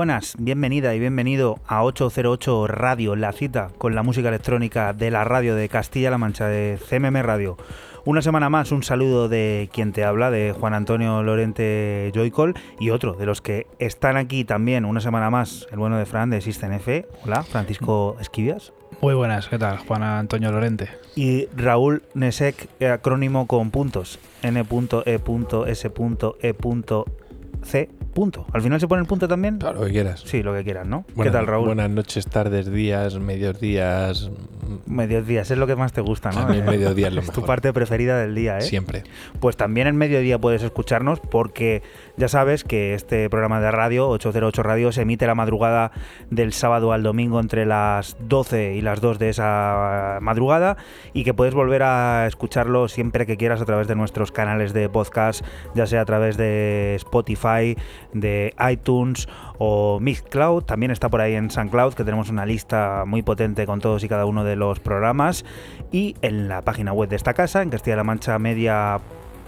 Buenas, bienvenida y bienvenido a 808 Radio, la cita con la música electrónica de la radio de Castilla-La Mancha, de CMM Radio. Una semana más, un saludo de quien te habla, de Juan Antonio Lorente Joycol y otro de los que están aquí también una semana más, el bueno de Fran de System F. Hola, Francisco Esquivias. Muy buenas, ¿qué tal? Juan Antonio Lorente. Y Raúl Nesek, acrónimo con puntos, n.e.s.e.c punto. ¿Al final se pone el punto también? Claro, lo que quieras. Sí, lo que quieras, ¿no? ¿Qué tal, Raúl? Buenas noches, tardes, días, medios días. Medios días, es lo que más te gusta, ¿no? A mí Eh, mediodía es lo tu mejor. parte preferida del día, ¿eh? Siempre. Pues también en mediodía puedes escucharnos porque ya sabes que este programa de radio, 808 Radio, se emite la madrugada del sábado al domingo entre las 12 y las 2 de esa madrugada y que puedes volver a escucharlo siempre que quieras a través de nuestros canales de podcast, ya sea a través de Spotify, de iTunes o Mixcloud. También está por ahí en SoundCloud, que tenemos una lista muy potente con todos y cada uno de los programas. Y en la página web de esta casa, en Castilla-La Mancha Media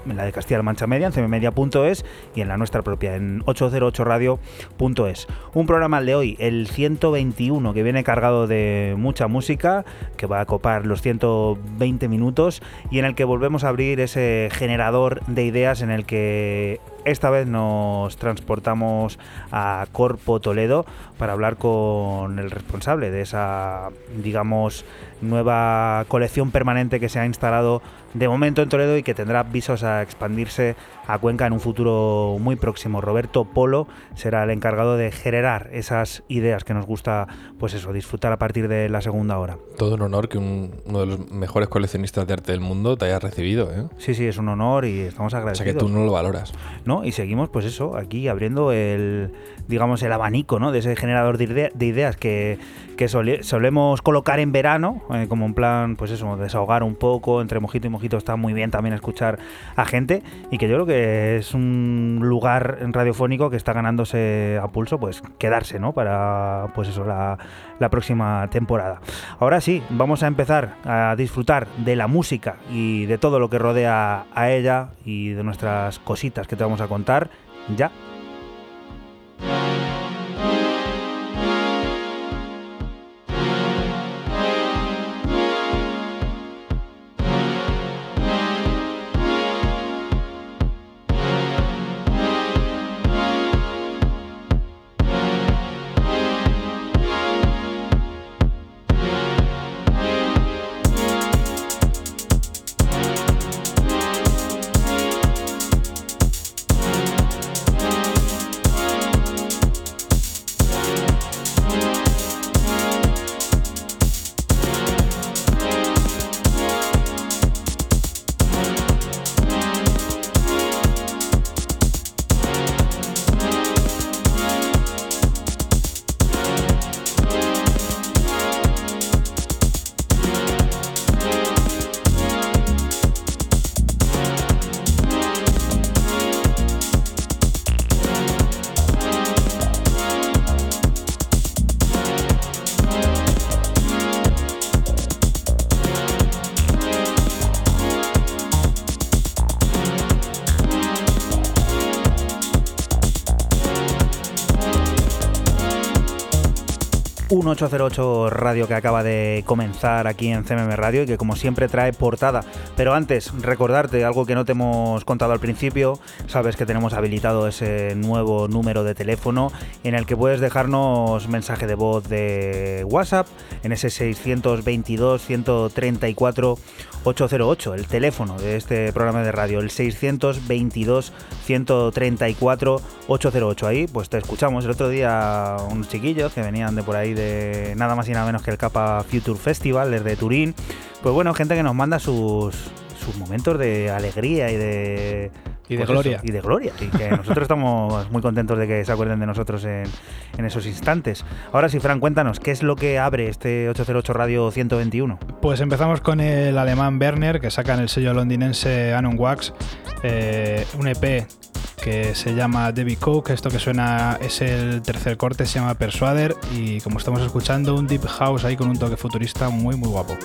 en la de Castilla-La Mancha Media, en cmmedia.es y en la nuestra propia, en 808radio.es. Un programa de hoy, el 121, que viene cargado de mucha música, que va a copar los 120 minutos y en el que volvemos a abrir ese generador de ideas en el que esta vez nos transportamos a Corpo Toledo para hablar con el responsable de esa, digamos, nueva colección permanente que se ha instalado de momento en Toledo y que tendrá visos a expandirse a Cuenca en un futuro muy próximo. Roberto Polo será el encargado de generar esas ideas que nos gusta, pues eso, disfrutar a partir de la segunda hora. Todo un honor que un- uno de los mejores coleccionistas de arte del mundo te haya recibido, ¿eh? Sí, sí, es un honor y estamos O sea agradecidos. que tú no lo valoras. ¿no? Y seguimos, pues eso, aquí abriendo el, digamos, el abanico, ¿no? De ese generador de, ide- de ideas que, que sole- solemos colocar en verano, eh, como en plan, pues eso, desahogar un poco, entre mojito y mojito está muy bien también escuchar a gente y que yo creo que es un lugar radiofónico que está ganándose a pulso, pues quedarse, ¿no? Para, pues eso, la, la próxima temporada. Ahora sí, vamos a empezar a disfrutar de la música y de todo lo que rodea a ella y de nuestras cositas que te vamos a contar ya. 808 Radio que acaba de comenzar aquí en CMM Radio y que como siempre trae portada. Pero antes, recordarte algo que no te hemos contado al principio. Sabes que tenemos habilitado ese nuevo número de teléfono en el que puedes dejarnos mensaje de voz de WhatsApp en ese 622 134 808, el teléfono de este programa de radio, el 622 134 808. Ahí pues te escuchamos. El otro día unos chiquillos que venían de por ahí de nada más y nada menos que el Capa Future Festival desde Turín. Pues bueno, gente que nos manda sus, sus momentos de alegría y de Y de pues gloria. eso, y de gloria. Y que nosotros estamos muy contentos de que se acuerden de nosotros en, en esos instantes. Ahora sí, Fran, cuéntanos, ¿qué es lo que abre este 808 Radio 121? Pues empezamos con el alemán Werner, que saca en el sello londinense Anon Wax eh, un EP que se llama Debbie Cook. Esto que suena es el tercer corte, se llama Persuader. Y como estamos escuchando, un deep house ahí con un toque futurista muy, muy guapo.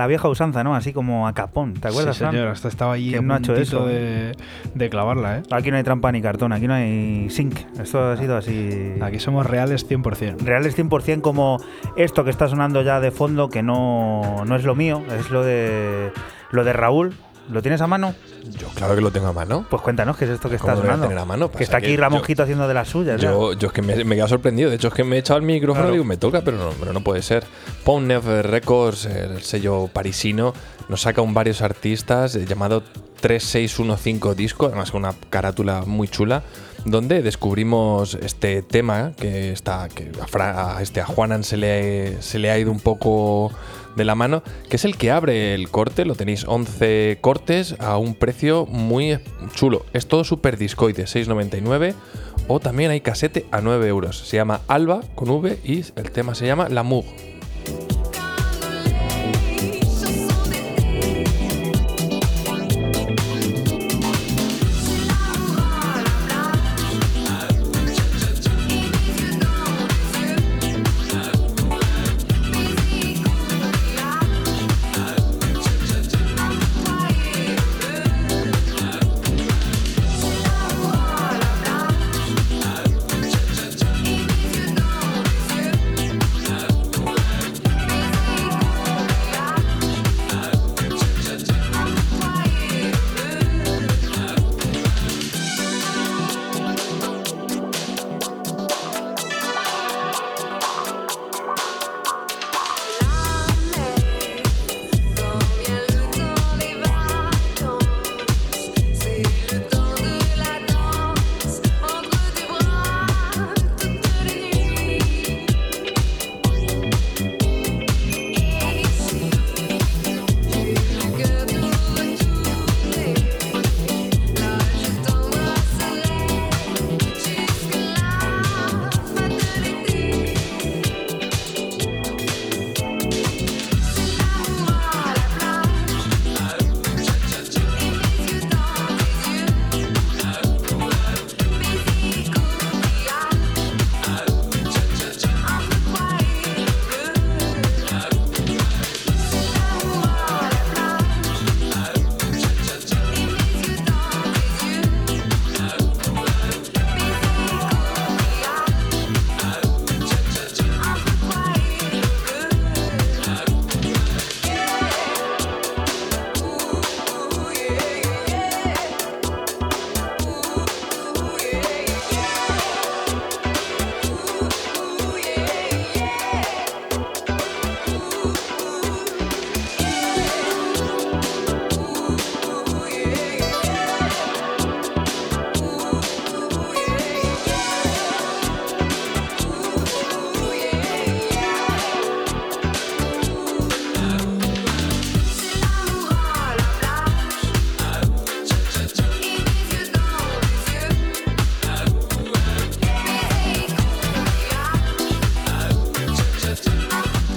La vieja usanza, ¿no? Así como a capón, ¿te acuerdas, sí, señor, hasta estaba allí ¿Quién a no ha hecho puntito eso? de, de clavarla, ¿eh? Aquí no hay trampa ni cartón, aquí no hay zinc. Esto ha sido así. Aquí somos reales 100%. Reales 100% como esto que está sonando ya de fondo, que no, no es lo mío, es lo de lo de Raúl. ¿Lo tienes a mano? Yo claro que lo tengo a mano. Pues cuéntanos qué es esto que está ¿Cómo lo voy a sonando. a mano? que está aquí que Ramonjito haciendo de las suyas. ya. Yo, yo es que me, me he quedado sorprendido. De hecho, es que me he echado el micrófono Claro. y digo, me toca, pero no, pero no puede ser. Pound Never Records, el sello parisino, nos saca un varios artistas eh, llamado 3615 Disco, además con una carátula muy chula, donde descubrimos este tema que está que a, Fra- a este, a Juanan se le, se le ha ido un poco de la mano, que es el que abre el corte, lo tenéis 11 cortes a un precio muy chulo. Es todo super discoide, 6,99 o también hay casete a 9 euros. Se llama Alba con V y el tema se llama La Moog.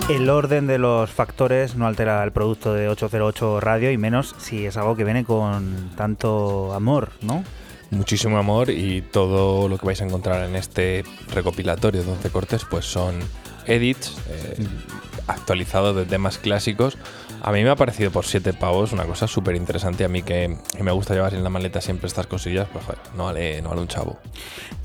El orden de los factores no altera el producto de 808 Radio y menos si es algo que viene con tanto amor, ¿no? Muchísimo amor y todo lo que vais a encontrar en este recopilatorio de 12 cortes pues son edits eh, actualizados de temas clásicos a mí me ha parecido por 7 pavos una cosa súper interesante. A mí que, me gusta llevar en la maleta siempre estas cosillas, pues joder, no vale, no vale un chavo.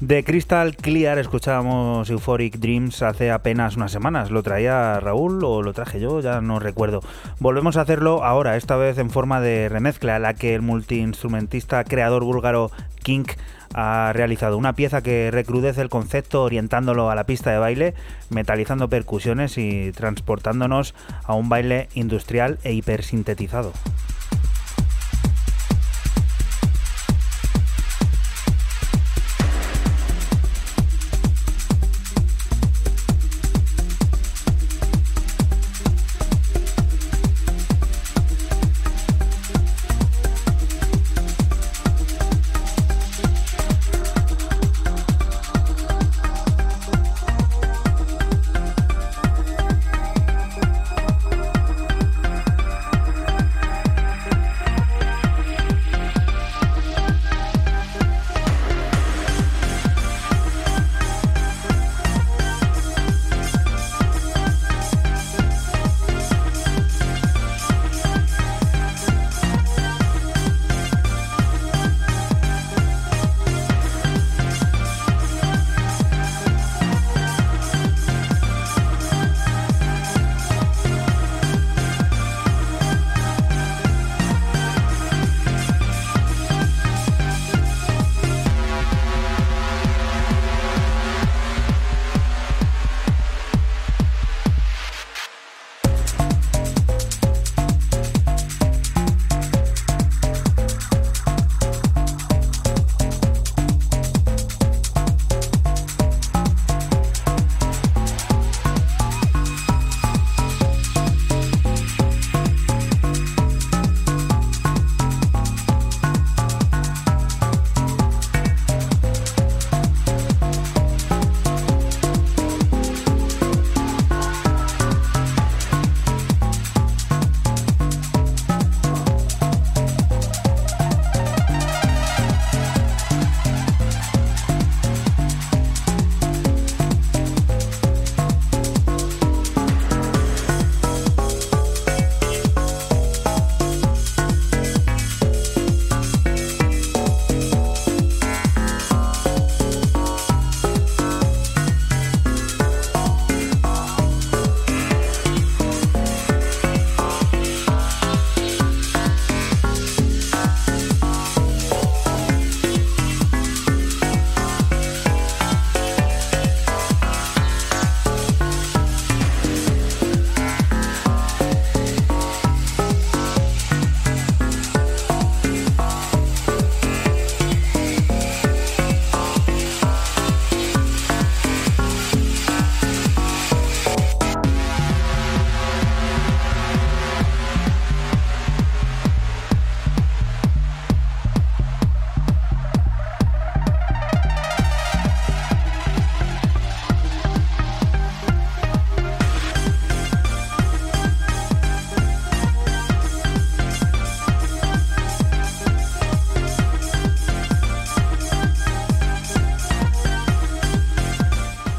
De Crystal Clear escuchábamos Euphoric Dreams hace apenas unas semanas. ¿Lo traía Raúl o lo traje yo? Ya no recuerdo. Volvemos a hacerlo ahora, esta vez en forma de remezcla, la que el multiinstrumentista creador búlgaro Kink ha realizado una pieza que recrudece el concepto orientándolo a la pista de baile, metalizando percusiones y transportándonos a un baile industrial e hipersintetizado.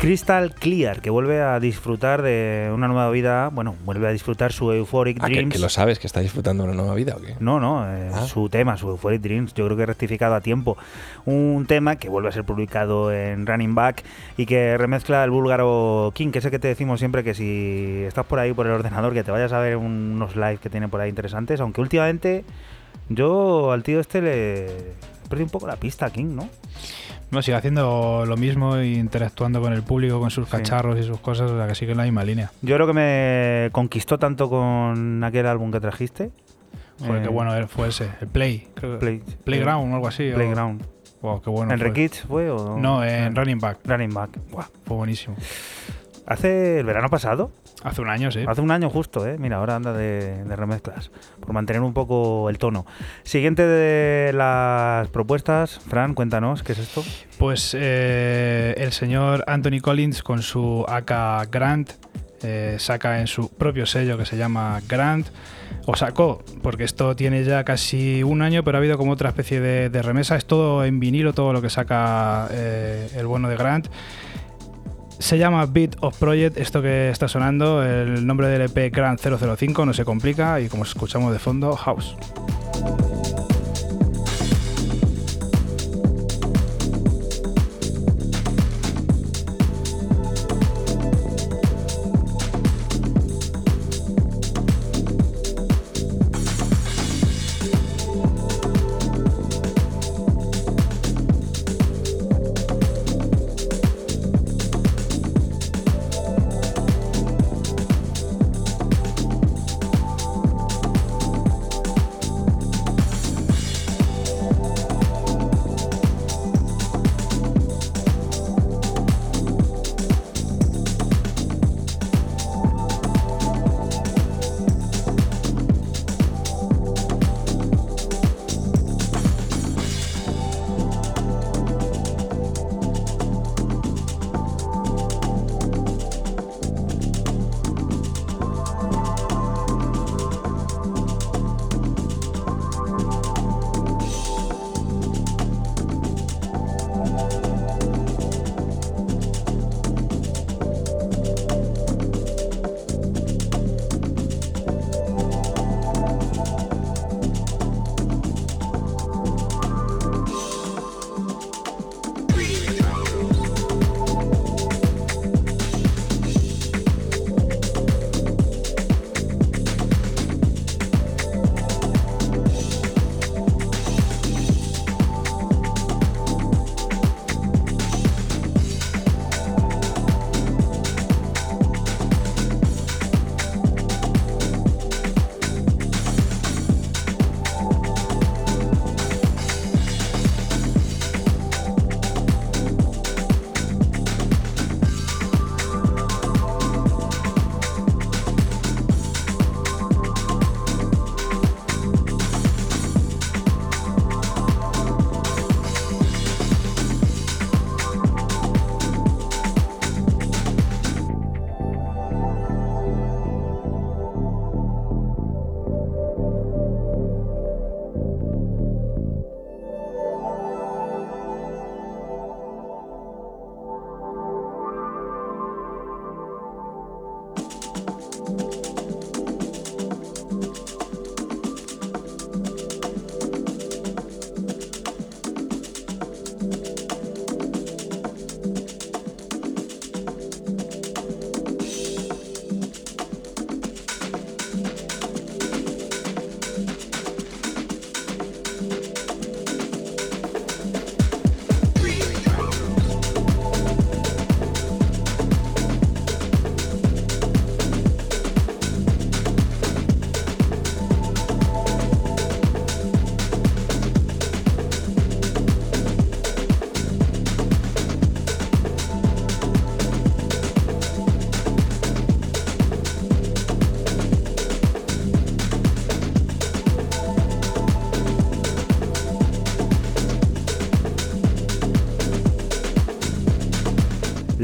Crystal Clear, que vuelve a disfrutar de una nueva vida, bueno, vuelve a disfrutar su Euphoric ah, Dreams. ¿que, lo sabes, que está disfrutando una nueva vida o qué? No, no, eh, ah. su tema, su Euphoric Dreams, yo creo que he rectificado a tiempo. Un tema que vuelve a ser publicado en Running Back y que remezcla el búlgaro King, que es el que te decimos siempre que si estás por ahí por el ordenador, que te vayas a ver unos lives que tiene por ahí interesantes, aunque últimamente yo al tío este le perdí un poco la pista, King, ¿no? No, sigue haciendo lo mismo interactuando con el público, con sus cacharros y sus cosas, o sea que sigue en la misma línea. Yo creo que me conquistó tanto con aquel álbum que trajiste. Joder, qué eh, bueno fue ese, el Play. Playground o algo así. Playground. Wow, qué bueno. ¿En Rekids fue o...? No, en Running Back. Running Back. Fue buenísimo. Hace el verano pasado Hace un año, sí. Hace un año justo, ¿eh? Mira, ahora anda de, remezclas, por mantener un poco el tono. Siguiente de las propuestas, Fran, cuéntanos, ¿qué es esto? Pues eh, el señor Anthony Collins con su AK Grant, eh, saca en su propio sello que se llama Grant, o sacó, porque esto tiene ya casi un año, pero ha habido como otra especie de, remesa, es todo en vinilo, todo lo que saca eh, el bueno de Grant. Se llama Beat of Project, esto que está sonando, el nombre del EP Grant 005, no se complica, y como escuchamos de fondo, House.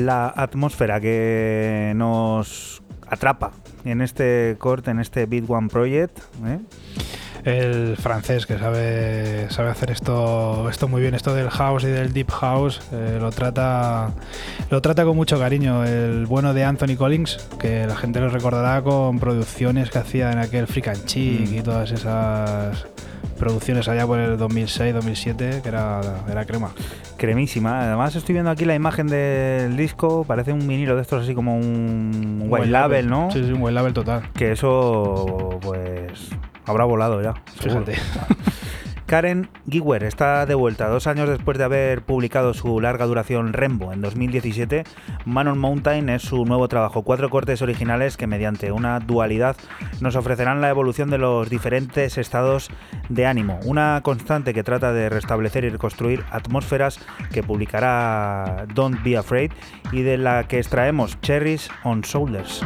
La atmósfera que nos atrapa en este corte, en este Beat One Project. ¿eh? el francés que sabe sabe hacer esto esto muy bien esto del house y del deep house eh, lo trata lo trata con mucho cariño el bueno de Anthony Collins que la gente lo recordará con producciones que hacía en aquel Freak and Chic y mm. todas esas producciones allá por el 2006-2007 que era, era crema cremísima. Además estoy viendo aquí la imagen del disco, parece un vinilo de estos así como un, white, label, ¿no? Sí, sí, un white label total. Que eso, pues, habrá volado ya. Fíjate. Karen Giwer está de vuelta dos años después de haber publicado su larga duración Rembo en 2017. Man on Mountain es su nuevo trabajo, cuatro cortes originales que mediante una dualidad nos ofrecerán la evolución de los diferentes estados de ánimo, una constante que trata de restablecer y reconstruir atmósferas que publicará Don't Be Afraid y de la que extraemos Cherries on Shoulders.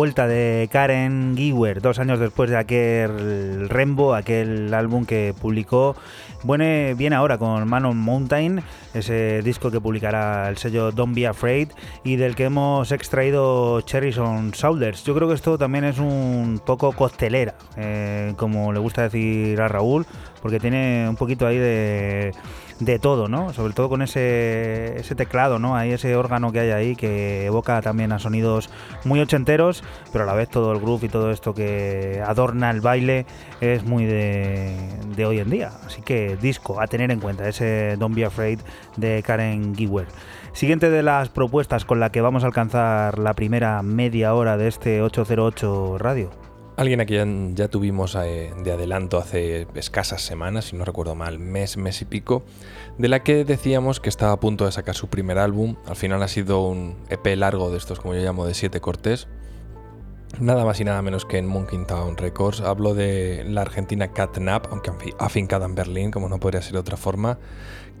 Vuelta de Karen Giwer dos años después de aquel Rembo, aquel álbum que publicó. Viene, viene ahora con Man on Mountain, ese disco que publicará el sello Don't Be Afraid y del que hemos extraído Cherries on Shoulders. Yo creo que esto también es un poco costelera, eh, como le gusta decir a Raúl, porque tiene un poquito ahí de de todo, ¿no? Sobre todo con ese, ese teclado, ¿no? Hay ese órgano que hay ahí que evoca también a sonidos muy ochenteros, pero a la vez todo el groove y todo esto que adorna el baile es muy de, hoy en día. Así que disco a tener en cuenta, ese Don't Be Afraid de Karen Giwer. Siguiente de las propuestas con la que vamos a alcanzar la primera media hora de este 808 Radio. Alguien a quien ya tuvimos eh, de adelanto hace escasas semanas, si no recuerdo mal, mes, mes y pico, de la que decíamos que estaba a punto de sacar su primer álbum. Al final ha sido un EP largo de estos, como yo llamo, de siete cortes. Nada más y nada menos que en Monkey Town Records. Hablo de la argentina Catnap, aunque afincada en Berlín, como no podría ser de otra forma,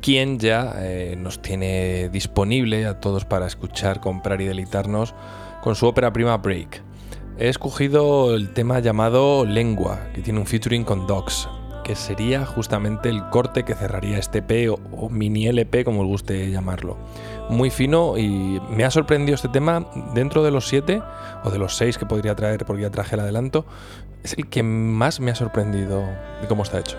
quien ya eh, nos tiene disponible a todos para escuchar, comprar y deleitarnos con su ópera prima Break. He escogido el tema llamado Lengua, que tiene un featuring con Docs, que sería justamente el corte que cerraría este P o, mini LP, como os guste llamarlo. Muy fino y me ha sorprendido este tema dentro de los siete o de los seis que podría traer porque ya traje el adelanto. Es el que más me ha sorprendido de cómo está hecho.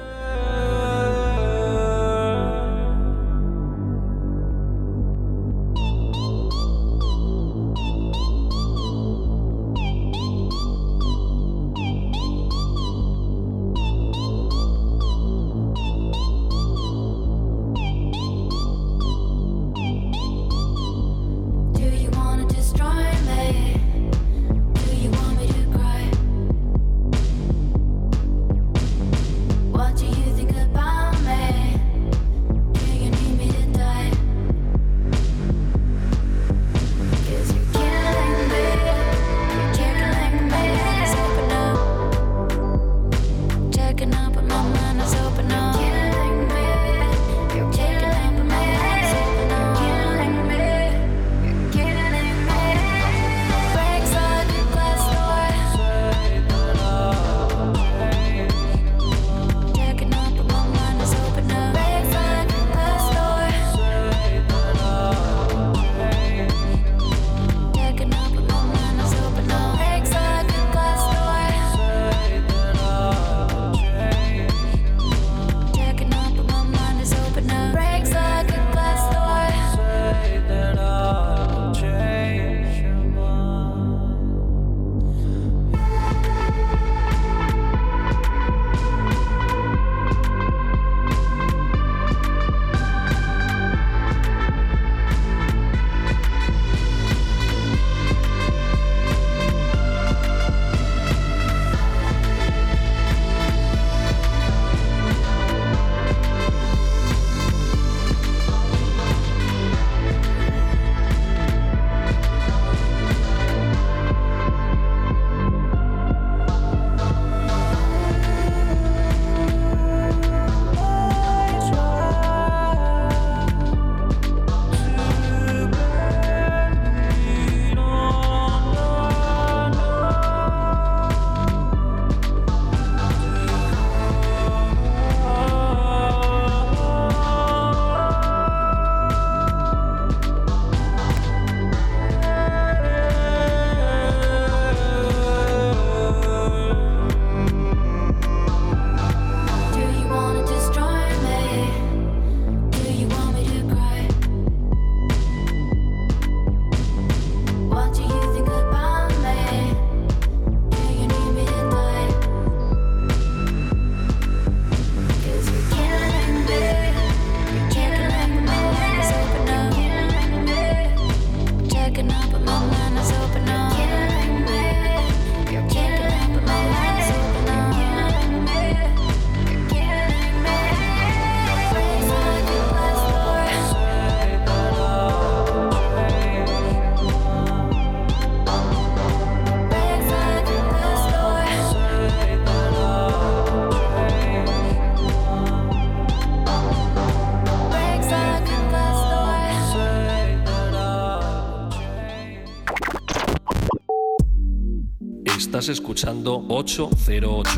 Escuchando 808.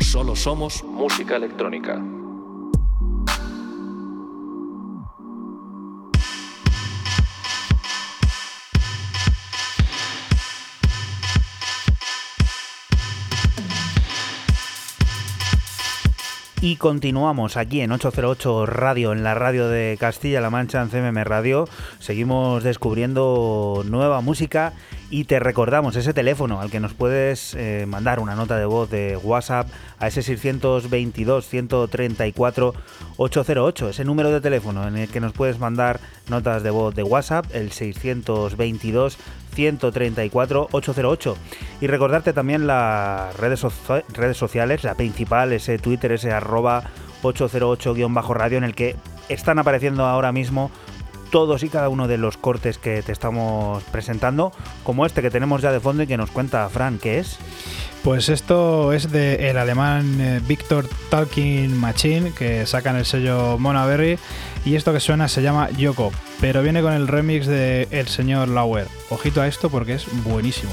Solo somos música electrónica. Y continuamos aquí en 808 Radio, en la radio de Castilla-La Mancha, en CMM Radio. Seguimos descubriendo nueva música y te recordamos ese teléfono al que nos puedes eh, mandar una nota de voz de WhatsApp a ese 622-134-808, ese número de teléfono en el que nos puedes mandar notas de voz de WhatsApp, el 622 134 808 y recordarte también las redes, redes sociales, la principal, ese Twitter, ese arroba 808-radio en el que están apareciendo ahora mismo todos y cada uno de los cortes que te estamos presentando, como este que tenemos ya de fondo y que nos cuenta Fran, ¿qué es? Pues esto es de el alemán eh, Victor Talking Machine, que sacan el sello Monaberry, y esto que suena se llama Yoko, pero viene con el remix de el señor Lauer. Ojito a esto porque es buenísimo.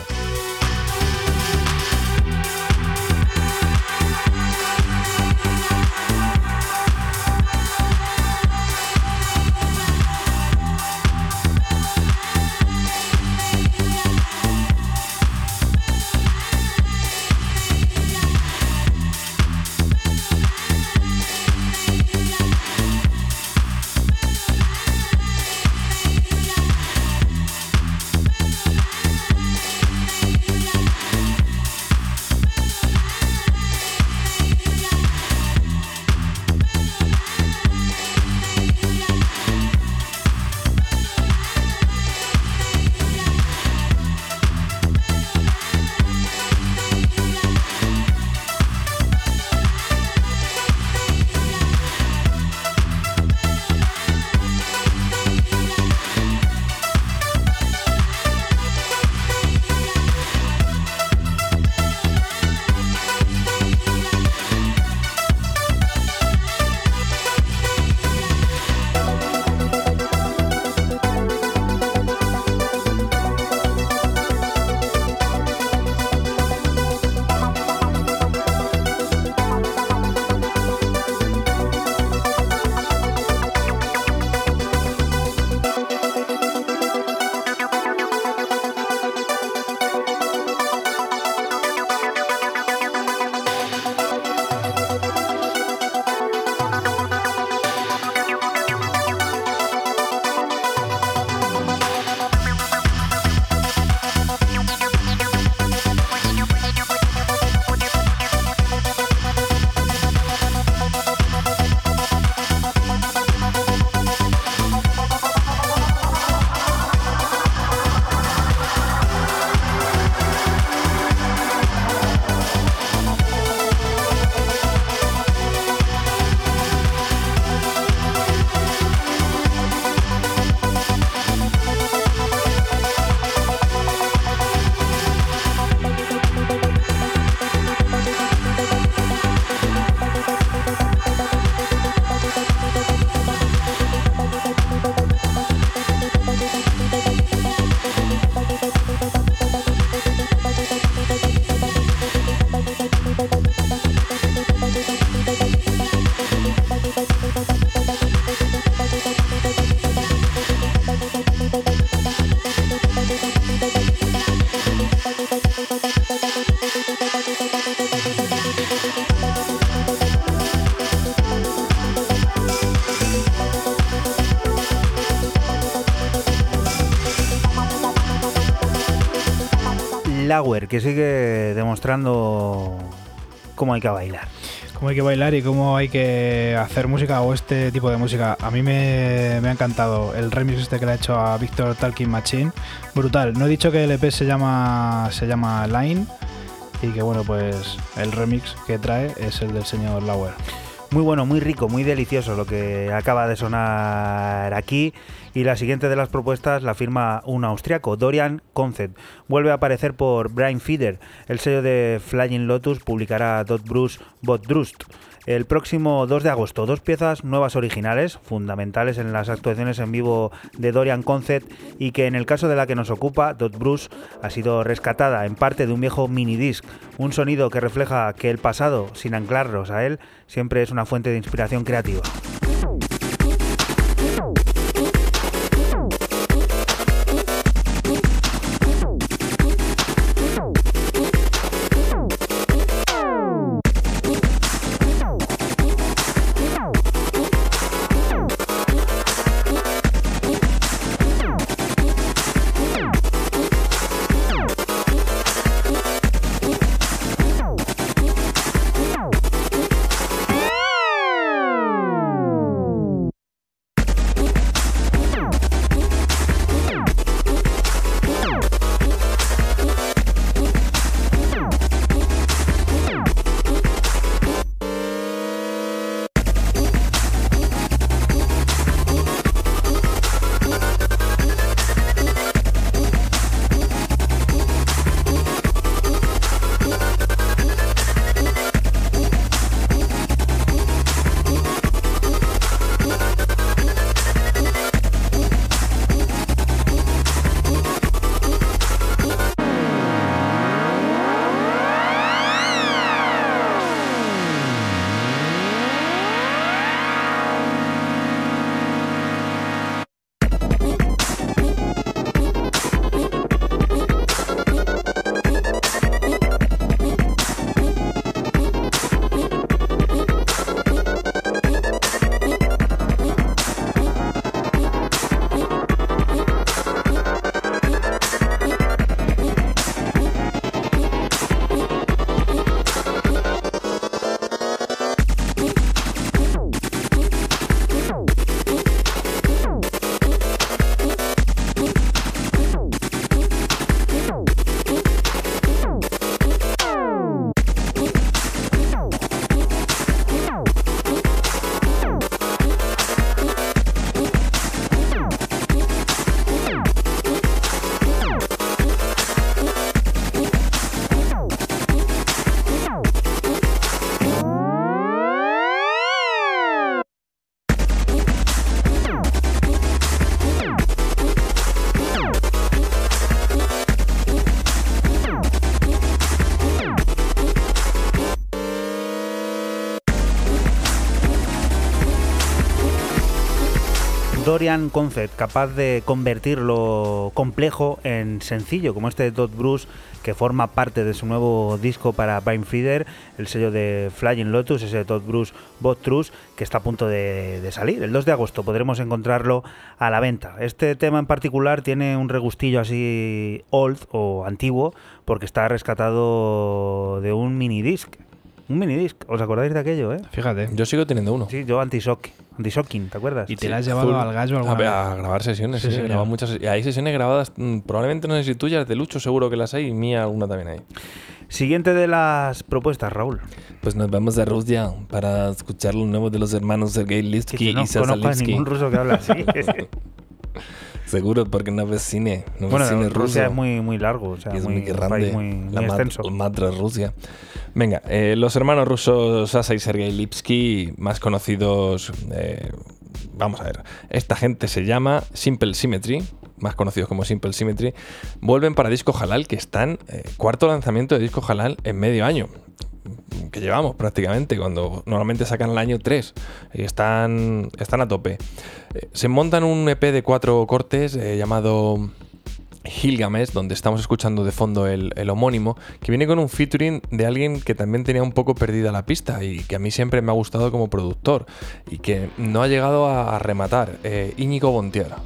Que sigue demostrando cómo hay que bailar. Cómo hay que bailar y cómo hay que hacer música o este tipo de música. A mí me, ha encantado el remix este que le ha hecho a Victor Talking Machine. Brutal. No he dicho que el EP se llama, se llama Line y que bueno, pues el remix que trae es el del señor Lauer. Muy bueno, muy rico, muy delicioso lo que acaba de sonar aquí. Y la siguiente de las propuestas la firma un austriaco, Dorian Concept. Vuelve a aparecer por Brian Feeder. El sello de Flying Lotus publicará Dot Bruce Bot Drust. El próximo 2 de agosto. Dos piezas nuevas originales, fundamentales en las actuaciones en vivo de Dorian Concept y que en el caso de la que nos ocupa, Dot Bruce, ha sido rescatada en parte de un viejo minidisc, un sonido que refleja que el pasado, sin anclarnos a él, siempre es una fuente de inspiración creativa. Concept, capaz de convertir lo complejo en sencillo, como este Dot Bruce que forma parte de su nuevo disco para Feeder, el sello de Flying Lotus, ese Dot Bruce Bot Truth, que está a punto de, de, salir. El 2 de agosto podremos encontrarlo a la venta. Este tema en particular tiene un regustillo así old o antiguo, porque está rescatado de un mini disc un minidisc, ¿os acordáis de aquello, eh? Fíjate. Yo sigo teniendo uno. Sí, yo anti-shock, anti-shocking, ¿te acuerdas? ¿Y te Sí, la has llevado full. al gallo alguna A, vez? a grabar sesiones, Sí, sí, sí, señor. grabado muchas. Y hay sesiones grabadas, mm, probablemente no sé si tuyas, de Lucho seguro que las hay, y mía alguna también hay. Siguiente de las propuestas, Raúl. Pues nos vamos a Rusia para escuchar lo nuevo de los hermanos Sergei Litsky sí, no y conozco a ningún ruso que habla así. Seguro, porque no ves cine, no ves bueno, cine Rusia ruso. es muy, muy largo, o sea, es muy, grande, muy, muy la, mad- extenso. la madre Rusia. Venga, eh, los hermanos rusos Sasa y Sergei Lipsky, más conocidos, eh, vamos a ver, esta gente se llama Simple Symmetry, más conocidos como Simple Symmetry, vuelven para Disco Halal, que están, eh, cuarto lanzamiento de Disco Halal en medio año que llevamos prácticamente, cuando normalmente sacan el año 3 y están, están a tope. Eh, se montan un EP de cuatro cortes eh, llamado Gilgamesh, donde estamos escuchando de fondo el, el homónimo, que viene con un featuring de alguien que también tenía un poco perdida la pista y que a mí siempre me ha gustado como productor y que no ha llegado a, rematar, eh, Íñigo Bontiera.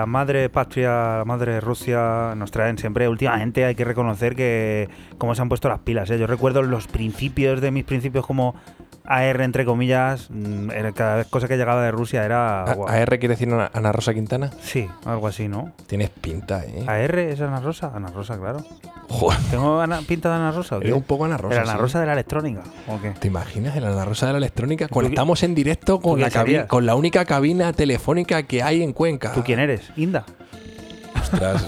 La madre patria, la madre Rusia, nos traen siempre, últimamente hay que reconocer que cómo se han puesto las pilas. ¿eh? Yo recuerdo los principios de mis principios como AR, entre comillas, mm, era cada vez cosa que llegaba de Rusia era... Guau. ¿AR quiere decir Ana, Ana Rosa Quintana? Sí, algo así, ¿no? Tienes pinta, ¿eh? ¿AR es Ana Rosa? Ana Rosa, claro. Joder, ¿Tengo Ana- pinta de Ana Rosa eres un poco Ana Rosa. ¿El Ana sí. Rosa de la electrónica o qué? ¿Te imaginas el Ana Rosa de la electrónica? Conectamos en directo con la, cabina, con la única cabina telefónica que hay en Cuenca. ¿Tú quién eres? Inda. Ostras,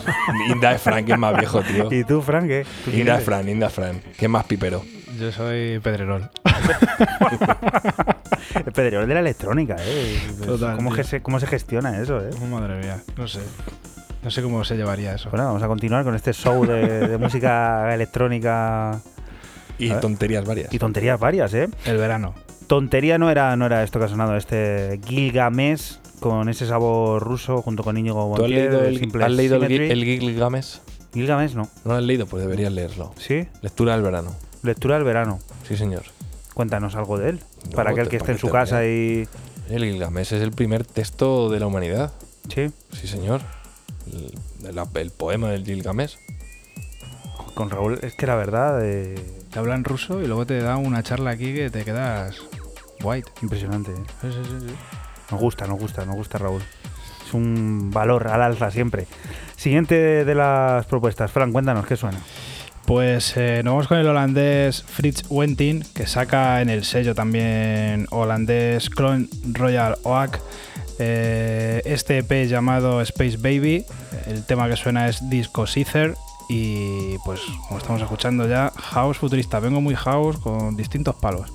Inda Fran, que es más viejo, tío. ¿Y tú, Frank? ¿qué? ¿Tú quién Inda eres? Fran, Inda Fran. ¿Qué más pipero? Yo soy Pedrerol. El Pedrerol de la electrónica, ¿eh? Total, ¿Cómo, que se, ¿Cómo se gestiona eso, eh? Oh, madre mía, no sé. No sé cómo se llevaría eso. Bueno, vamos a continuar con este show de, de música electrónica Y tonterías varias. y tonterías varias, ¿eh? El verano. Tontería no era, no era esto que ha sonado, este Gilgamesh con ese sabor ruso junto con Íñigo ¿Tú has leído el, Simple has leído el, Symmetry. el Gilgamesh? Gilgamesh no. ¿No lo has leído? Pues deberías leerlo. ¿Sí? Lectura del verano. Lectura del verano. Sí, señor. Cuéntanos algo de él. No, para aquel que esté en su casa y... El Gilgamesh es el primer texto de la humanidad. Sí, Sí, señor. El, el- el poema del Gilgamesh. con Raúl. Es que la verdad, eh, Te hablan ruso y luego te da una charla aquí que te quedas white. impresionante. ¿eh? Sí, sí, sí, sí. Nos gusta, nos gusta, nos gusta Raúl. Es un valor al alza siempre. Siguiente de las propuestas. Fran, cuéntanos, ¿qué suena? Pues eh, nos vamos con el holandés Fritz Wentin, que saca en el sello también holandés Clone Royal Oak eh, este EP llamado Space Baby. El tema que suena es Disco Caesar. Y pues, como estamos escuchando ya, house futurista. Vengo muy house con distintos palos.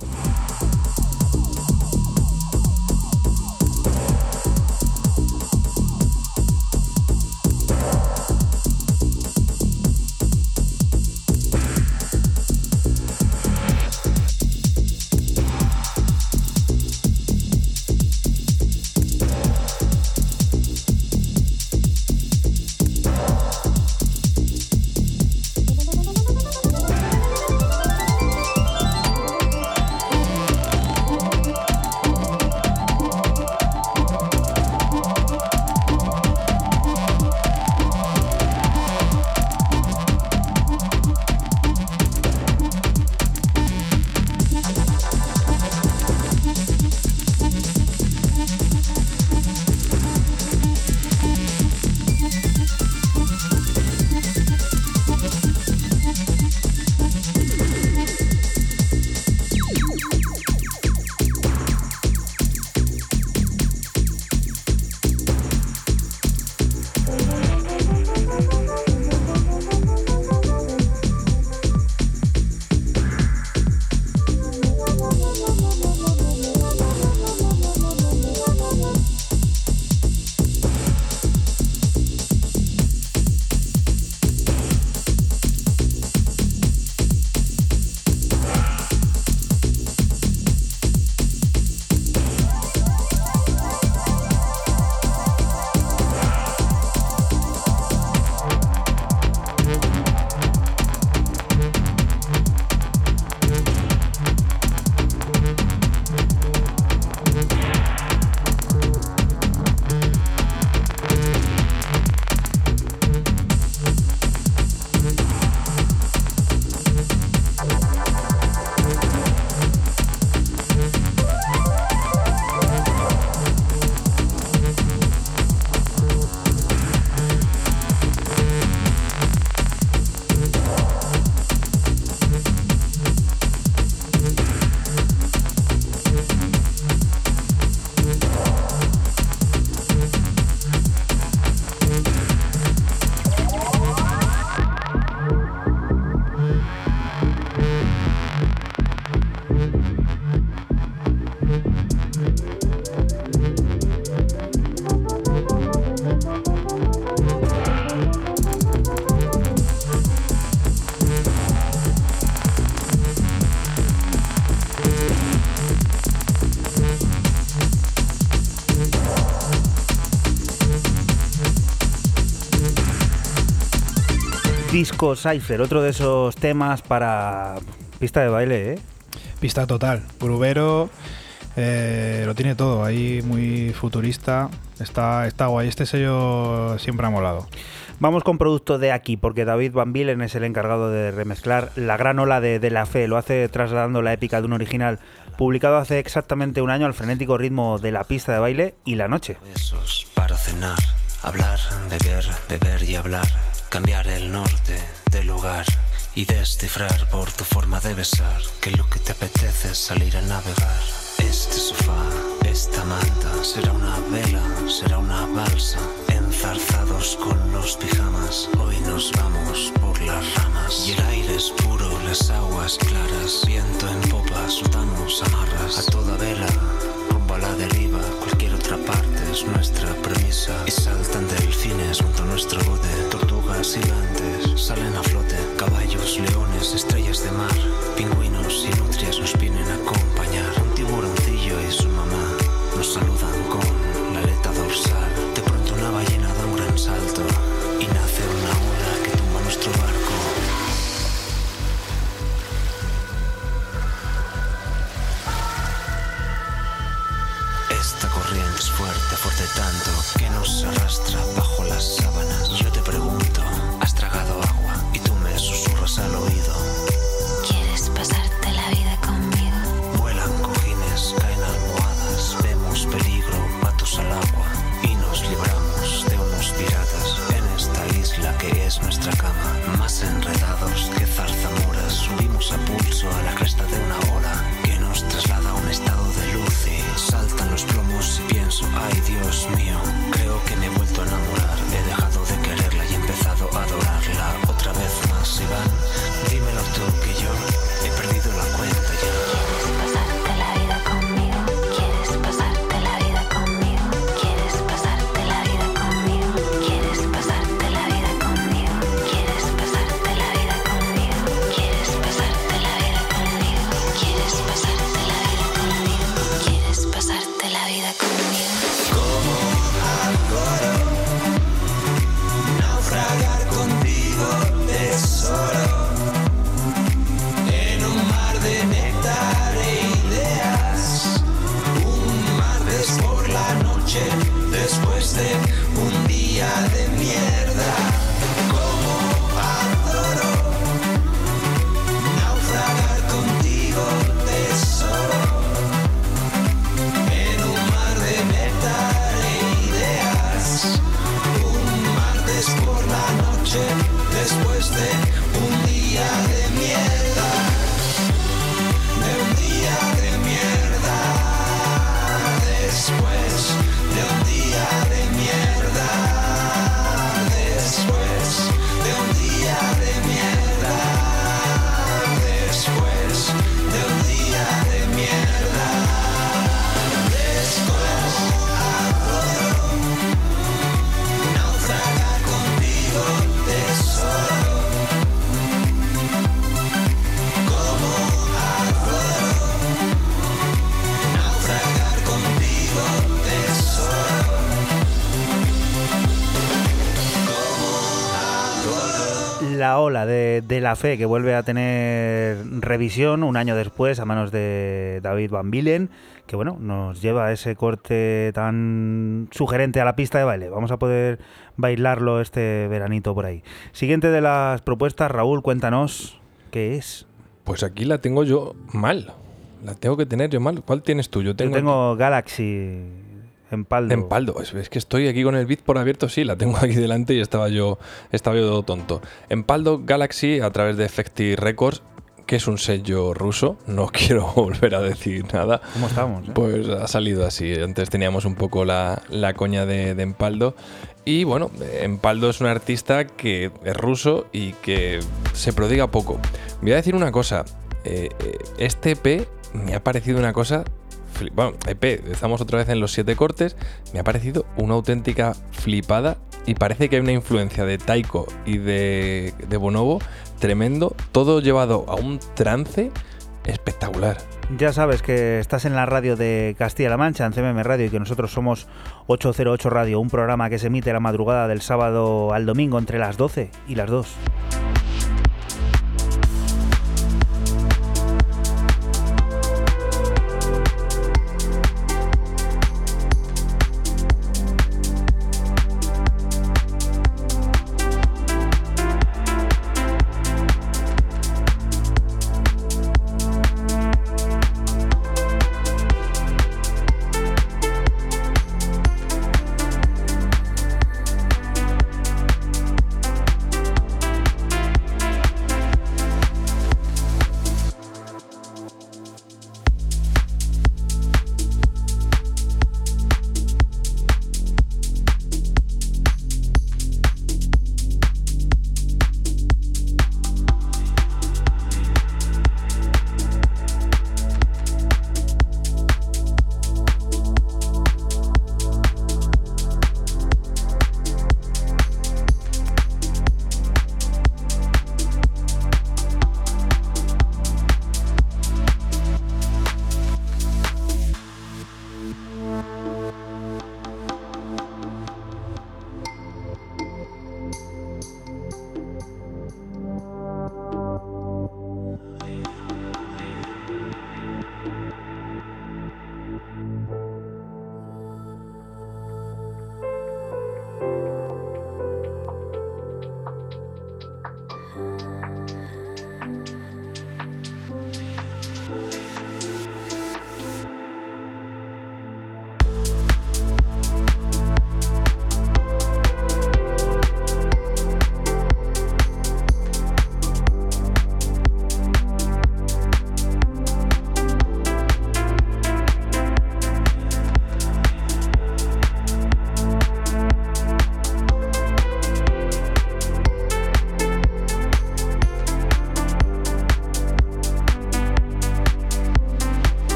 Disco Cypher, otro de esos temas para pista de baile, ¿eh? Pista total. Grubero eh, lo tiene todo. Ahí muy futurista. Está, está guay. Este sello siempre ha molado. Vamos con producto de aquí, porque David Van Bilen es el encargado de remezclar la gran ola de, de la fe. Lo hace trasladando la épica de un original publicado hace exactamente un año al frenético ritmo de la pista de baile y la noche. Besos para cenar, hablar, beber, beber y hablar, cambiar el norte del lugar y descifrar por tu forma de besar que lo que te apetece es salir a navegar. Este sofá, esta manta, será una vela, será una balsa, enzarzados con los pijamas. Hoy nos vamos por las ramas y el aire es puro, las aguas claras, viento en popa, soltamos amarras a toda vela. Rumbo a la deriva, cualquier otra parte es nuestra premisa. Y saltan delfines junto a nuestro bote, salen a flote, caballos, leones, estrellas de mar, pingüinos y nutrias nos vienen a acompañar. De, la fe que vuelve a tener revisión un año después a manos de David Van Bilen, que bueno, nos lleva a ese corte tan sugerente a la pista de baile. Vamos a poder bailarlo este veranito por ahí. Siguiente de las propuestas, Raúl, cuéntanos qué es. Pues aquí la tengo yo mal. La tengo que tener yo mal. ¿Cuál tienes tú? Yo Yo tengo, tengo Galaxy en paldo. En Paldo, es, es que estoy aquí con el bit por abierto, sí, la tengo aquí delante y estaba yo, estaba yo todo tonto. En Paldo Galaxy, a través de Effective Records, que es un sello ruso, no quiero volver a decir nada. ¿Cómo estamos? eh? Pues ha salido así. Antes teníamos un poco la, la coña de, de Empaldo. Y bueno, Empaldo es un artista que es ruso y que se prodiga poco. Voy a decir una cosa. eh, eh, este EP me ha parecido una cosa. Bueno, EP, estamos otra vez en los siete cortes. Me ha parecido una auténtica flipada. Y parece que hay una influencia de Taiko y de, de Bonobo tremendo. Todo llevado a un trance espectacular. Ya sabes que estás en la radio de Castilla-La Mancha, en CMM Radio, y que nosotros somos 808 Radio, un programa que se emite la madrugada del sábado al domingo entre las 12 y las 2.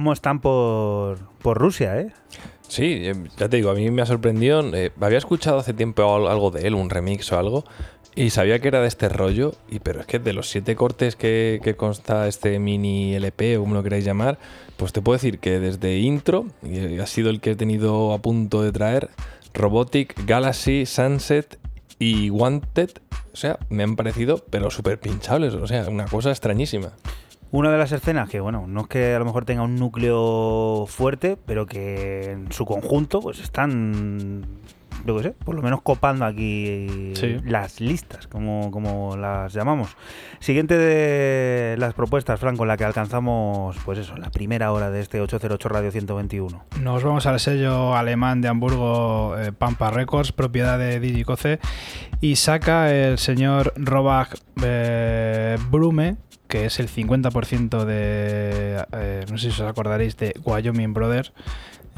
Cómo están por, por Rusia, ¿eh? Sí, eh, ya te digo, a mí me ha sorprendido. eh, había escuchado hace tiempo al- algo de él, un remix o algo, y sabía que era de este rollo, y pero es que de los siete cortes que, consta este mini LP o como lo queráis llamar, pues te puedo decir que desde intro, y ha sido el que he tenido a punto de traer, Robotic, Galaxy, Sunset y Wanted, o sea, me han parecido, pero súper pinchables, o sea, una cosa extrañísima. Una de las escenas que, bueno, no es que a lo mejor tenga un núcleo fuerte, pero que en su conjunto, pues están, yo qué sé, por lo menos copando aquí Sí. las listas, como, como las llamamos. Siguiente de las propuestas, Franco, la que alcanzamos, pues eso, la primera hora de este 808 Radio 121. Nos vamos al sello alemán de Hamburgo, eh, Pampa Records, propiedad de Didi Coce, y saca el señor Robach eh, Brume, que es el 50% de, eh, no sé si os acordaréis, de Wyoming Brothers,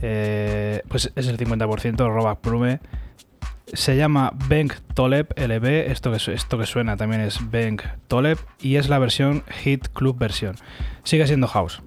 eh, pues es el 50% Robach Brume. Se llama Benk Toleb LB, esto que, esto que suena también es Benk Toleb, y es la versión Hit Club versión. Sigue siendo house.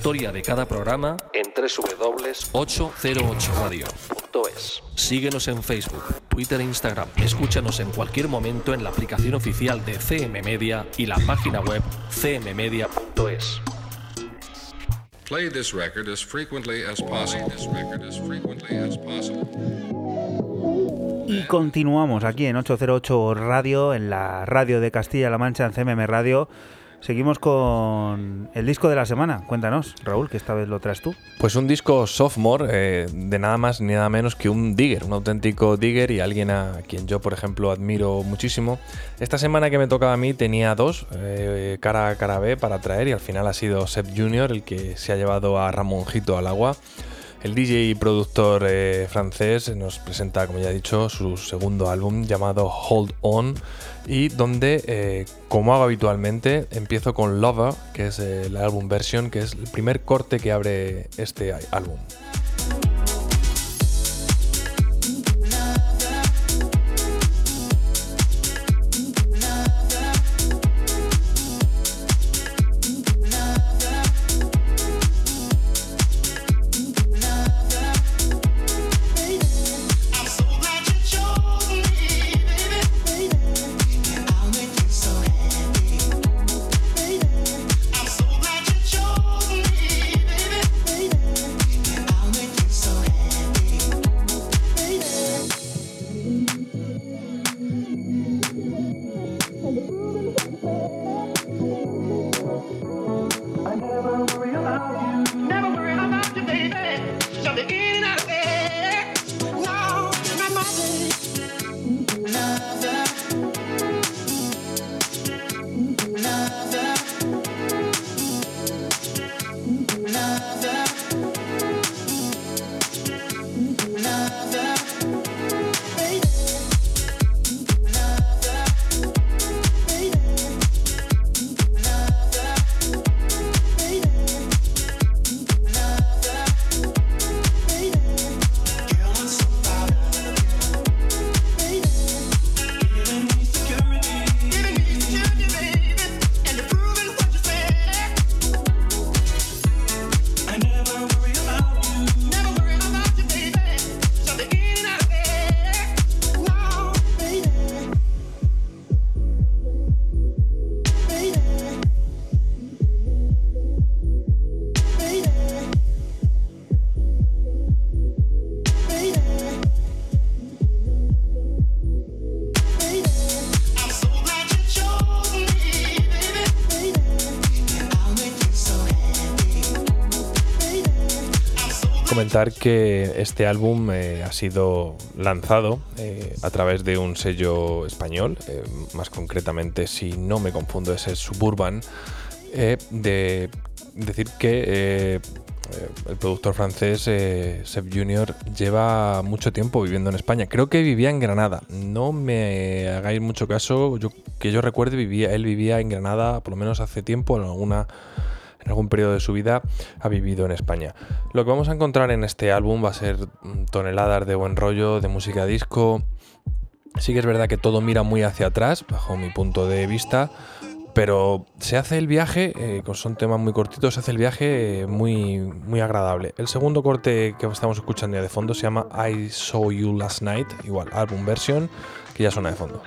Historia de cada programa en www.808radio.es. Síguenos en Facebook, Twitter e Instagram. Escúchanos en cualquier momento en la aplicación oficial de CM Media y la página web cmmedia.es. Play this record as frequently as possible. This record as frequently as possible. Y continuamos aquí en 808 Radio, en la radio de Castilla-La Mancha, en CMM Radio. Seguimos con el disco de la semana. Cuéntanos, Raúl, que esta vez lo traes tú. Pues un disco sophomore eh, de nada más ni nada menos que un digger, un auténtico digger y alguien a quien yo, por ejemplo, admiro muchísimo. Esta semana que me tocaba a mí tenía dos, eh, cara a cara B, para traer y al final ha sido Seth Junior el que se ha llevado a Ramonjito al agua. El DJ y productor eh, francés nos presenta, como ya he dicho, su segundo álbum llamado Hold On y donde, eh, como hago habitualmente, empiezo con Lover, que es el álbum version, que es el primer corte que abre este álbum. Que este álbum eh, ha sido lanzado eh, a través de un sello español, eh, más concretamente, si no me confundo, es el Suburban. de decir que el productor francés Seb Junior lleva mucho tiempo viviendo en España. Creo que vivía en Granada. No me hagáis mucho caso. Yo, que yo recuerde, vivía, él vivía en Granada por lo menos hace tiempo en alguna algún periodo de su vida ha vivido en España. Lo que vamos a encontrar en este álbum va a ser toneladas de buen rollo, de música disco. Sí que es verdad que todo mira muy hacia atrás, bajo mi punto de vista, pero se hace el viaje, eh, son temas muy cortitos, se hace el viaje eh, muy, muy agradable. El segundo corte que estamos escuchando ya de fondo se llama I Saw You Last Night, igual, álbum version, que ya suena de fondo.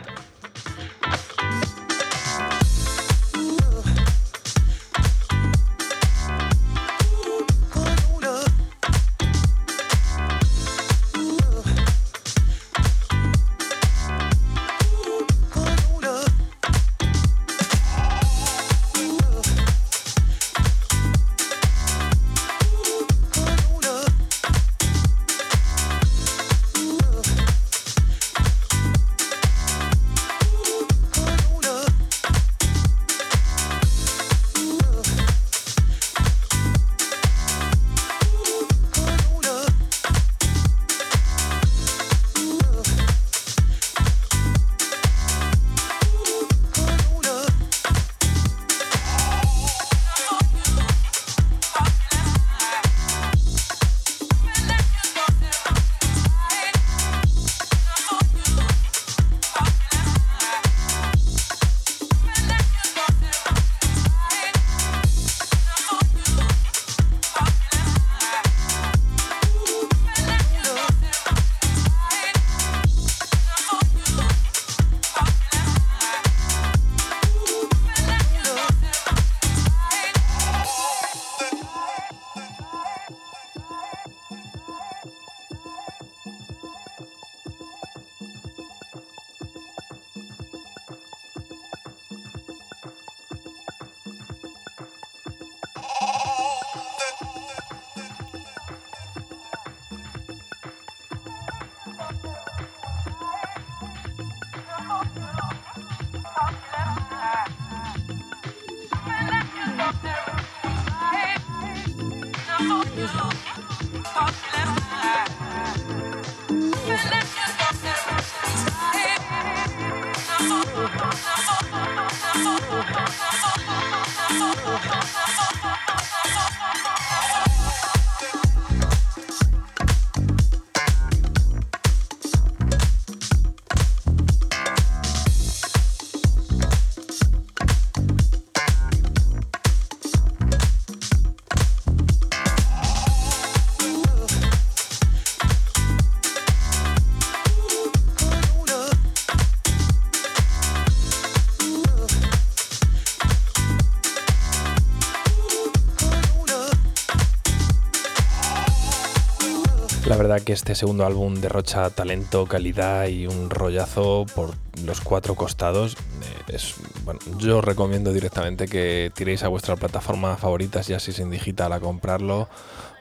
Que este segundo álbum derrocha talento, calidad y un rollazo por los cuatro costados. Eh, yo recomiendo directamente que tiréis a vuestra plataforma favorita, ya si es en digital, a comprarlo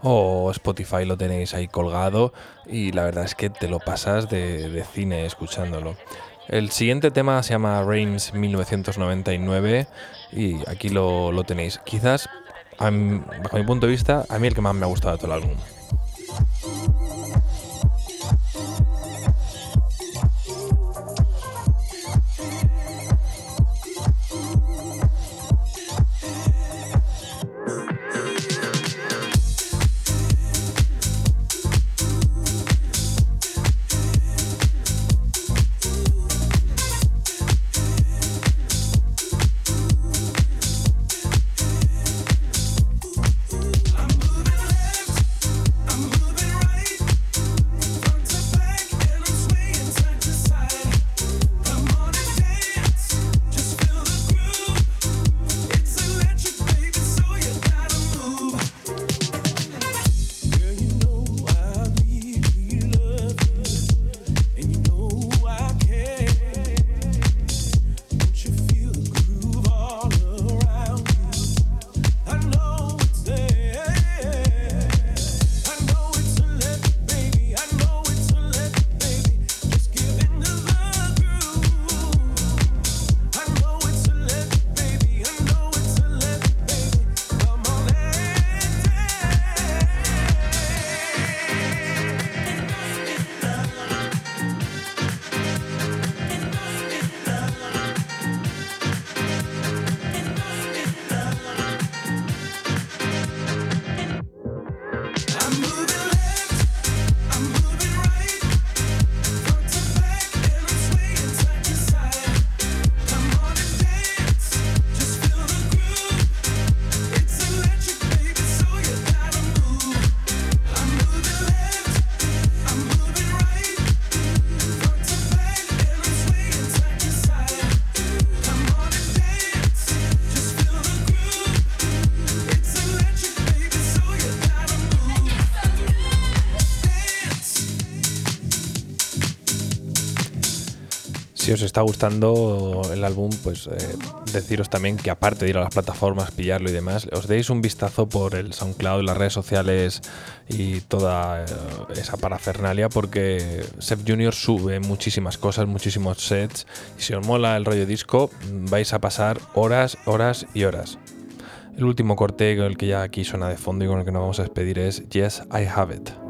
o Spotify lo tenéis ahí colgado y la verdad es que te lo pasas de, cine escuchándolo. El siguiente tema se llama Reims 1999 y aquí lo, lo tenéis. Quizás, bajo mi punto de vista, a mí el que más me ha gustado de todo el álbum. Os está gustando el álbum, pues eh, deciros también que aparte de ir a las plataformas, pillarlo y demás, os deis un vistazo por el SoundCloud, las redes sociales y toda eh, esa parafernalia, porque Seth Junior sube muchísimas cosas, muchísimos sets, y si os mola el rollo disco, vais a pasar horas, horas y horas. El último corte con el que ya aquí suena de fondo y con el que nos vamos a despedir es Yes, I Have It.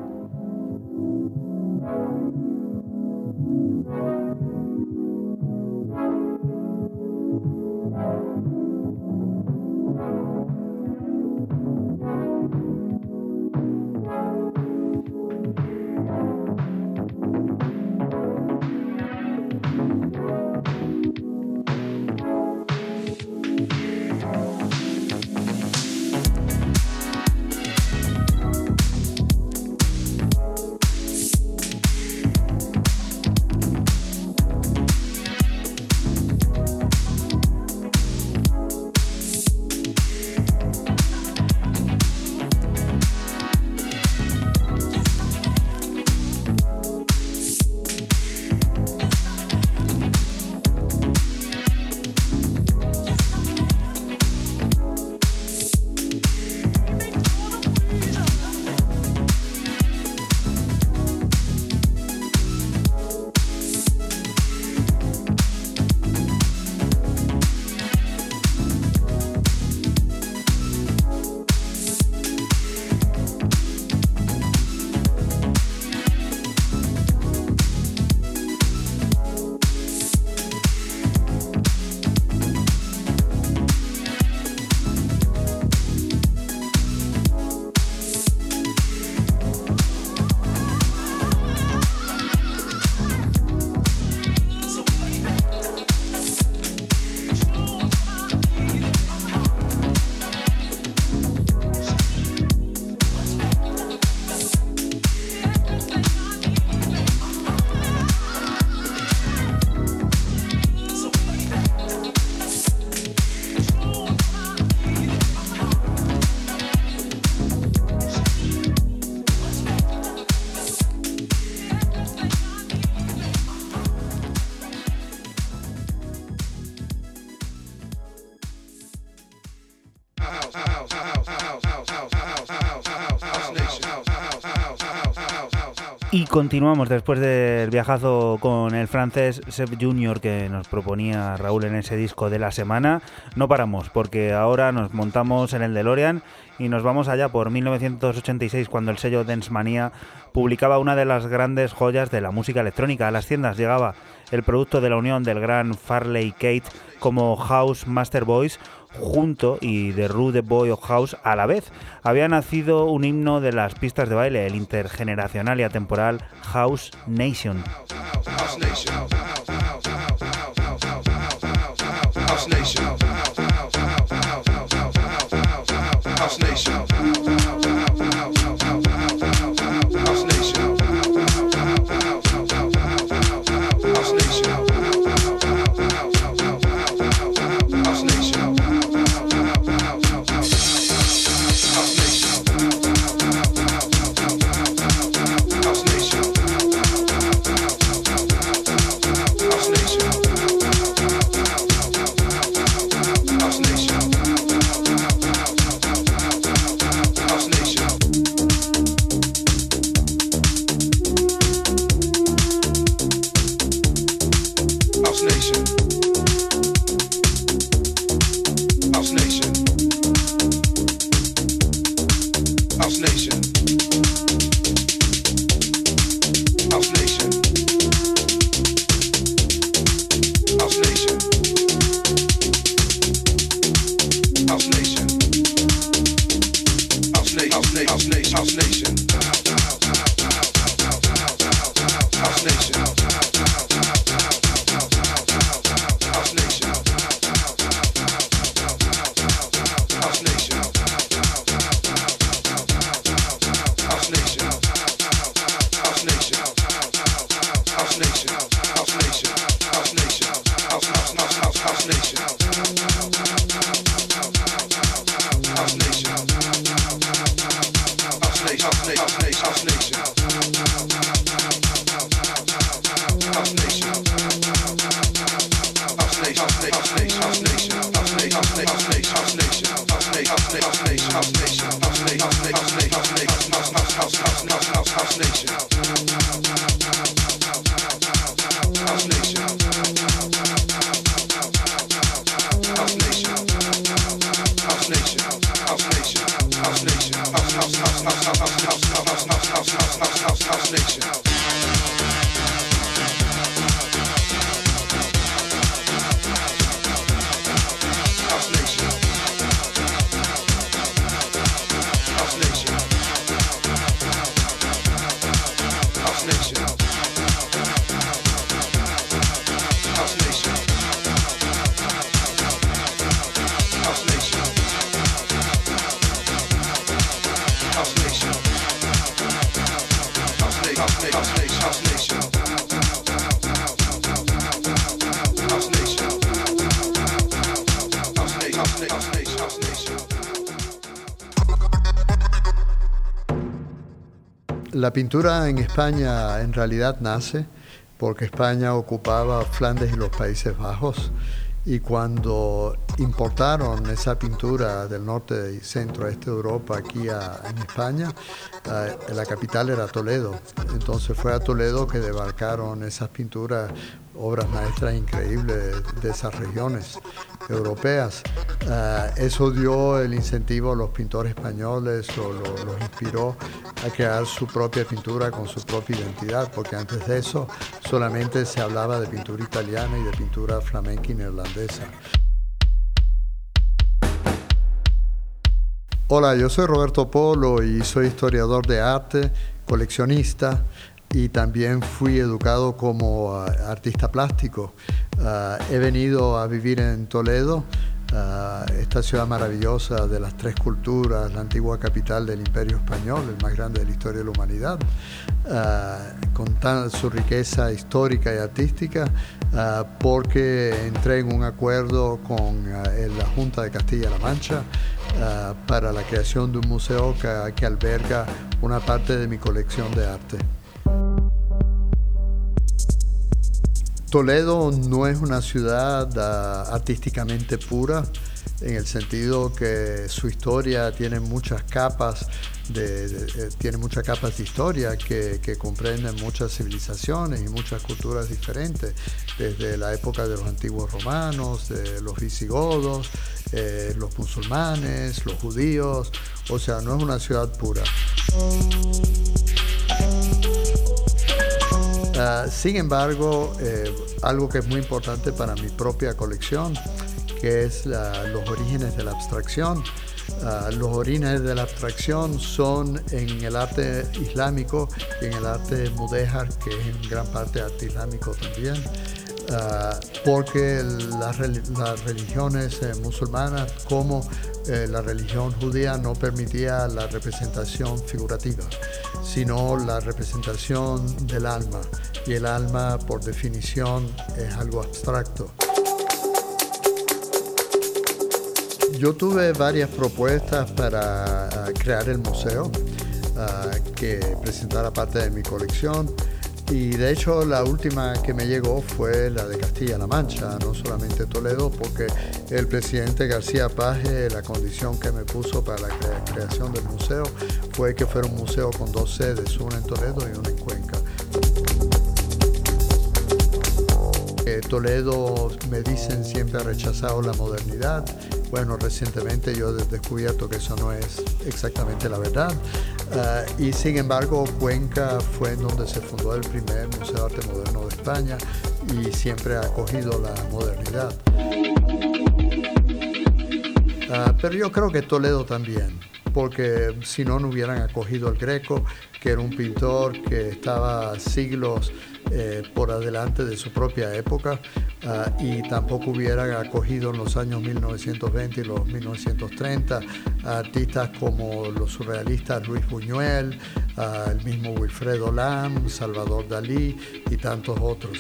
Y continuamos después del viajazo con el francés Seb Junior que nos proponía Raúl en ese disco de la semana. No paramos porque ahora nos montamos en el DeLorean y nos vamos allá por 1986 cuando el sello Dance Mania publicaba una de las grandes joyas de la música electrónica. A las tiendas llegaba el producto de la unión del gran Farley Kate como House Master Boys junto y The Rude Boy of House a la vez. Había nacido un himno de las pistas de baile, el intergeneracional y atemporal. House Nation. La pintura en España en realidad nace porque España ocupaba Flandes y los Países Bajos y cuando importaron esa pintura del norte y centro este de Europa aquí a- en España, eh, la capital era Toledo. Entonces fue a Toledo que debarcaron esas pinturas, obras maestras increíbles de esas regiones europeas. Eh, eso dio el incentivo a los pintores españoles o lo- los inspiró a crear su propia pintura con su propia identidad, porque antes de eso solamente se hablaba de pintura italiana y de pintura flamenca y neerlandesa. Hola, yo soy Roberto Polo y soy historiador de arte, coleccionista y también fui educado como ah, artista plástico. Ah, he venido a vivir en Toledo, ah, esta ciudad maravillosa de las tres culturas, la antigua capital del Imperio Español, el más grande de la historia de la humanidad, con tan, su riqueza histórica y artística, porque entré en un acuerdo con la Junta de Castilla-La Mancha para la creación de un museo que, que alberga una parte de mi colección de arte. Toledo no es una ciudad uh, artísticamente pura, en el sentido que su historia tiene muchas capas de, de, tiene muchas capas de historia que, que, comprenden muchas civilizaciones y muchas culturas diferentes, desde la época de los antiguos romanos, de los visigodos, eh, los musulmanes, los judíos, o sea, no es una ciudad pura. Sin embargo, eh, algo que es muy importante para mi propia colección, que es los orígenes de la abstracción. Uh, los orígenes de la abstracción son en el arte islámico y en el arte mudéjar, que es en gran parte arte islámico también. Uh, porque las, religiones eh, musulmanas como eh, la religión judía no permitía la representación figurativa, sino la representación del alma. Y el alma, por definición, es algo abstracto. Yo tuve varias propuestas para uh, crear el museo, uh, que presentara parte de mi colección. Y de hecho la última que me llegó fue la de Castilla-La Mancha, no solamente Toledo, porque el presidente García Paje, la condición que me puso para la cre creación del museo fue que fuera un museo con dos sedes, una en Toledo y una en Cuenca. Eh, Toledo, me dicen, siempre ha rechazado la modernidad. Bueno, recientemente yo he descubierto que eso no es exactamente la verdad. Uh, y sin embargo, Cuenca fue en donde se fundó el primer Museo de Arte Moderno de España y siempre ha acogido la modernidad. Uh, pero yo creo que Toledo también, porque si no, no hubieran acogido al Greco, que era un pintor que estaba siglos eh, por adelante de su propia época uh, y tampoco hubieran acogido en los años 1920 y los 1930 a artistas como los surrealistas Luis Buñuel, uh, el mismo Wilfredo Lam, Salvador Dalí y tantos otros.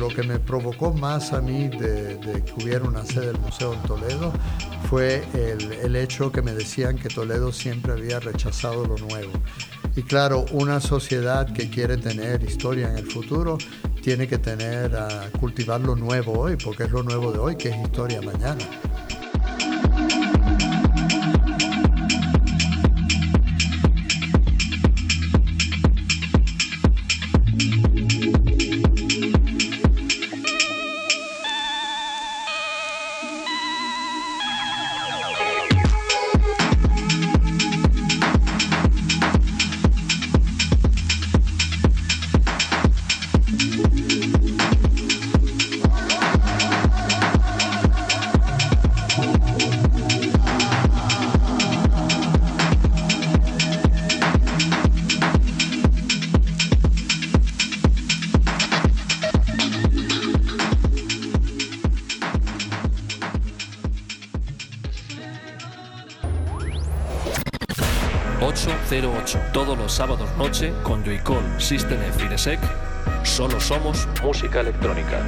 Lo que me provocó más a mí de, que hubiera una sede del museo en Toledo fue el, el hecho que me decían que Toledo siempre había rechazado lo nuevo. Y claro, una sociedad que quiere tener historia en el futuro tiene que tener a cultivar lo nuevo hoy, porque es lo nuevo de hoy que es historia mañana. Noche con System F. Solo somos música electrónica.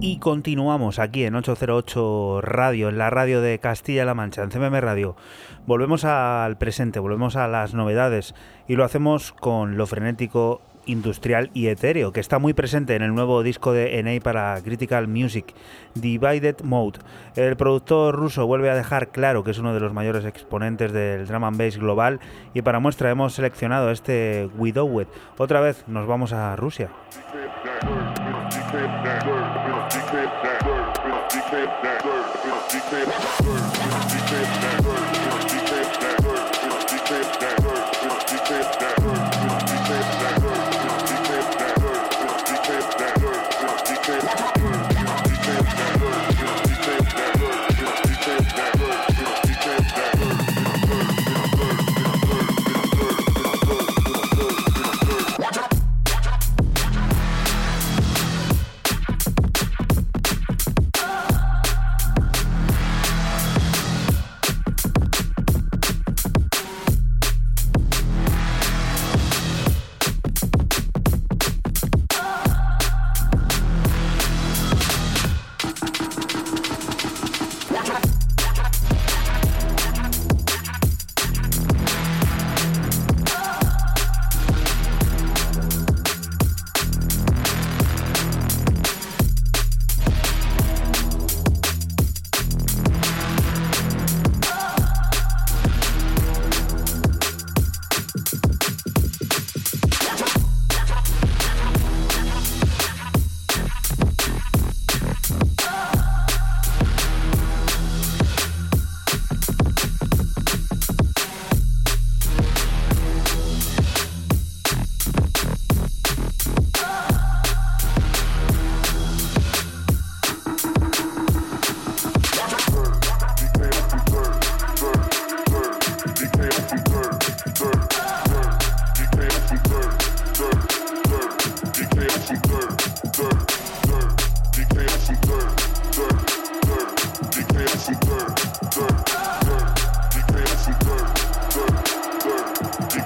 Y continuamos aquí en 808 Radio, en la radio de Castilla-La Mancha, en CMM Radio. Volvemos al presente, volvemos a las novedades y lo hacemos con lo frenético, industrial y etéreo, que está muy presente en el nuevo disco de NA para Critical Music, Divided Mode. El productor ruso vuelve a dejar claro que es uno de los mayores exponentes del drum and bass global y para muestra hemos seleccionado este Widowed. Otra vez nos vamos a Rusia.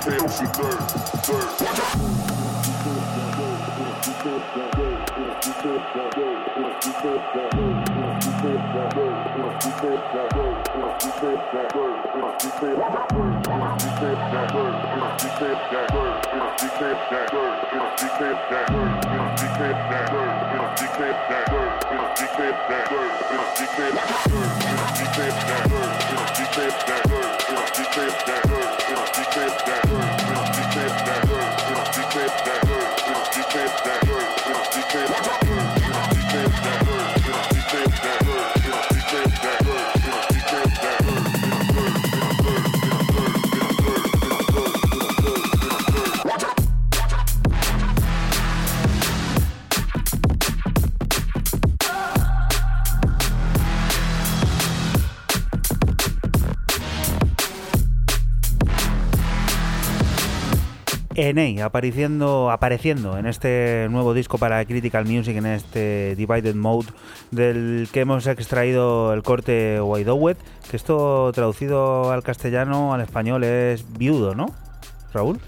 Thank you that Enei apareciendo, apareciendo en este nuevo disco para Critical Music, en este Divided Mode, del que hemos extraído el corte Wide que esto traducido al castellano, al español es viudo, ¿no? Raúl.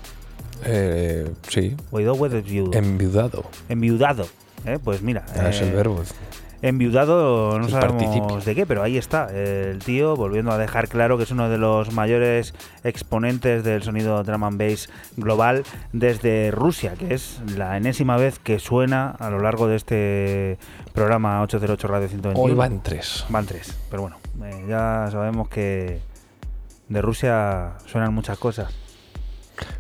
Eh, sí. Wide es viudo. Enviudado. Enviudado. ¿eh? Pues mira. Ah, es el eh, verbo. Enviudado, no El sabemos participio. de qué, pero ahí está. El tío volviendo a dejar claro que es uno de los mayores exponentes del sonido drum and bass global desde Rusia, que es la enésima vez que suena a lo largo de este programa 808 Radio 121. Hoy van tres. Van tres, pero bueno, eh, ya sabemos que de Rusia suenan muchas cosas.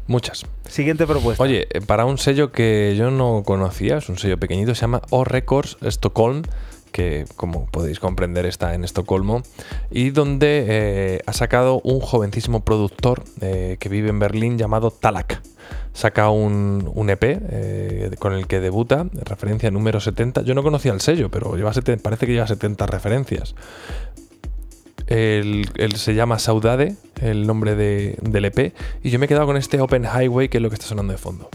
Muchas. Siguiente propuesta. Oye, eh, para un sello que yo no conocía, es un sello pequeñito, se llama O Records Stockholm, que como podéis comprender está en Estocolmo, y donde eh, ha sacado un jovencísimo productor eh, que vive en Berlín llamado Talak. Saca un, un EP eh, con el que debuta, referencia número 70. Yo no conocía el sello, pero lleva parece que lleva 70 referencias. El, se llama Saudade, el nombre de- del EP, y yo me he quedado con este Open Highway, que es lo que está sonando de fondo.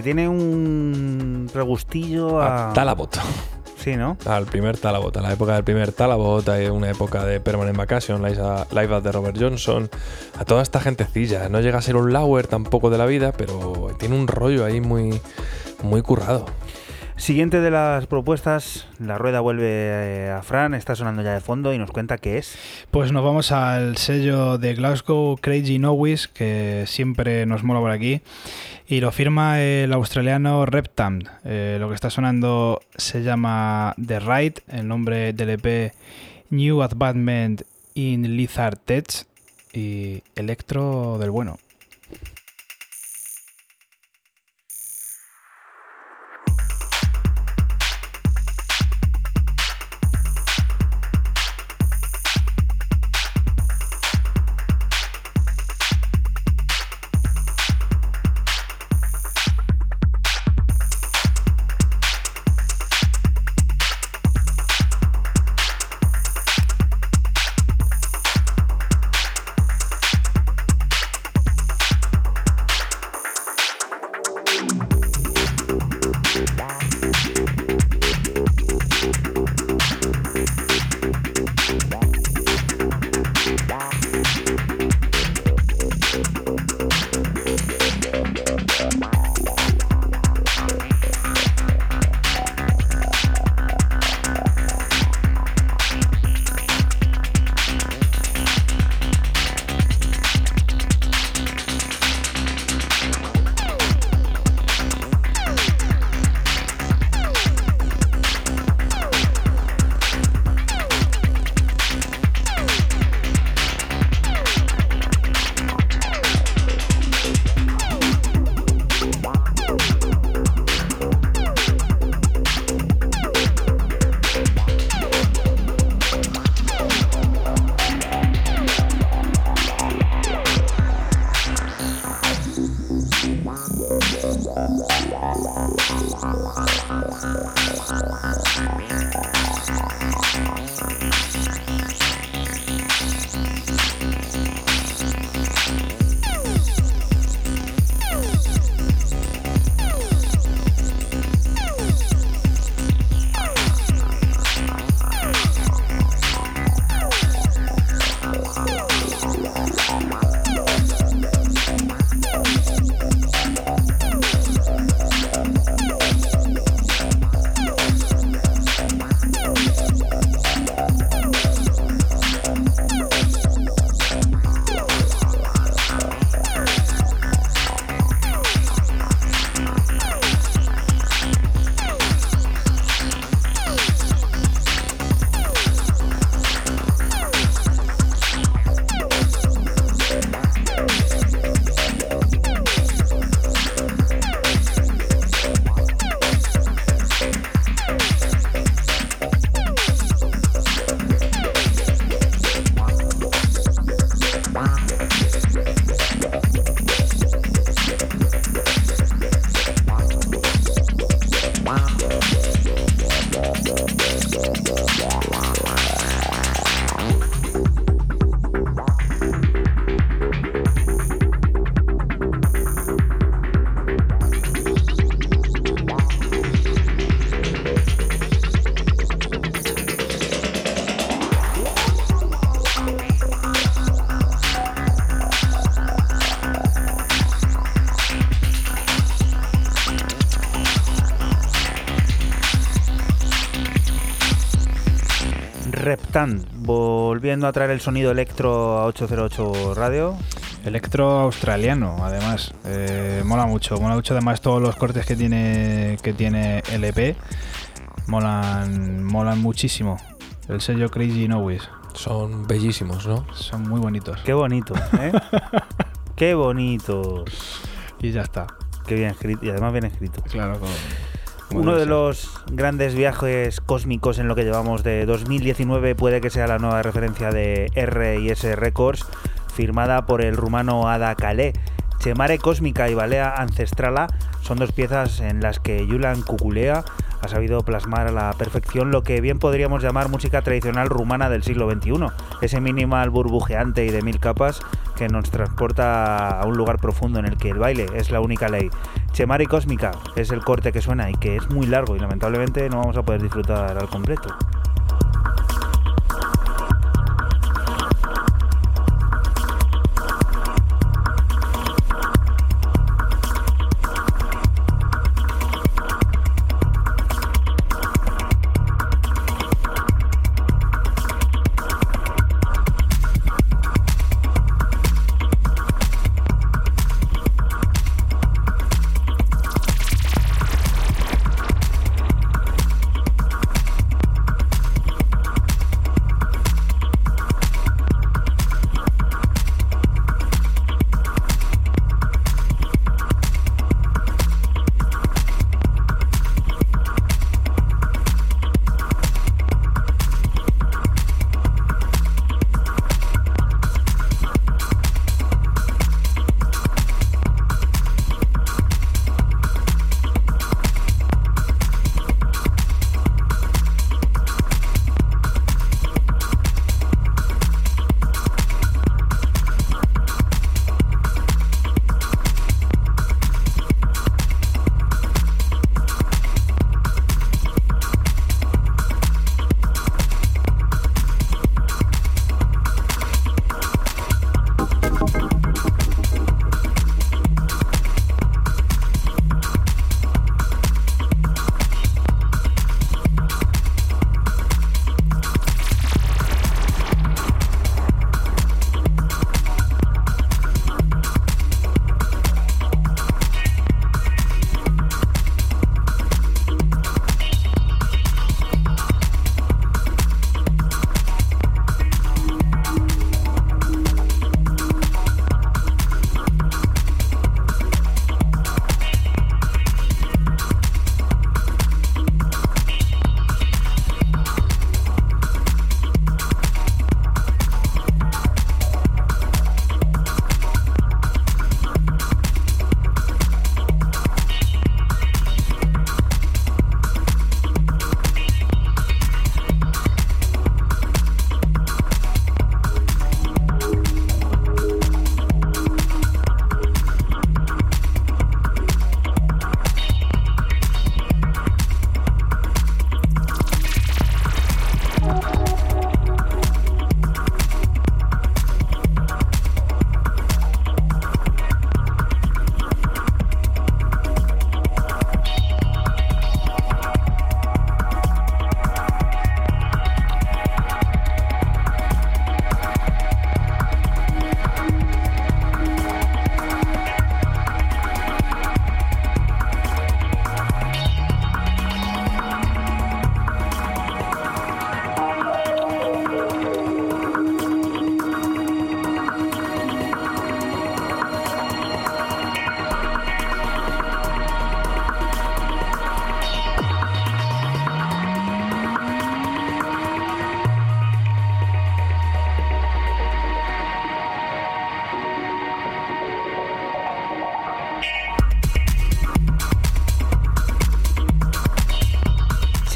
Que tiene un regustillo a... A Talabot. Sí, ¿no? Al primer Talabot, a la época del primer Talabot, hay una época de Permanent Vacation, Live at de Robert Johnson, a toda esta gentecilla. No llega a ser un Lauer tampoco de la vida, pero tiene un rollo ahí muy, muy currado. Siguiente de las propuestas, la rueda vuelve eh, a Fran, está sonando ya de fondo y nos cuenta qué es. Pues nos vamos al sello de Glasgow, Crazy Nowis, que siempre nos mola por aquí. Y lo firma el australiano Reptam. Eh, lo que está sonando se llama The Ride, el nombre del EP New Advancement in Lizard Tech y Electro del bueno. Thank you. Volviendo a traer el sonido electro a 808 radio. Electro australiano, además. Eh, mola mucho, mola mucho además todos los cortes que tiene que tiene el EP. Molan, molan muchísimo. El sello Crazy Nowis. Son bellísimos, ¿no? Son muy bonitos. Qué bonito, ¿eh? Qué bonito. Y ya está. Qué bien escrito. Y además bien escrito. Claro, como- como Uno de ser. los grandes viajes cósmicos en lo que llevamos de 2019 puede que sea la nueva referencia de R&S Records, firmada por el rumano Ada Calé. Chemare Cósmica y Balea Ancestrala son dos piezas en las que Julian Cuculea ha sabido plasmar a la perfección lo que bien podríamos llamar música tradicional rumana del siglo XXI. Ese minimal burbujeante y de mil capas que nos transporta a un lugar profundo en el que el baile es la única ley. Chemari Cósmica es el corte que suena y que es muy largo y lamentablemente no vamos a poder disfrutar al completo.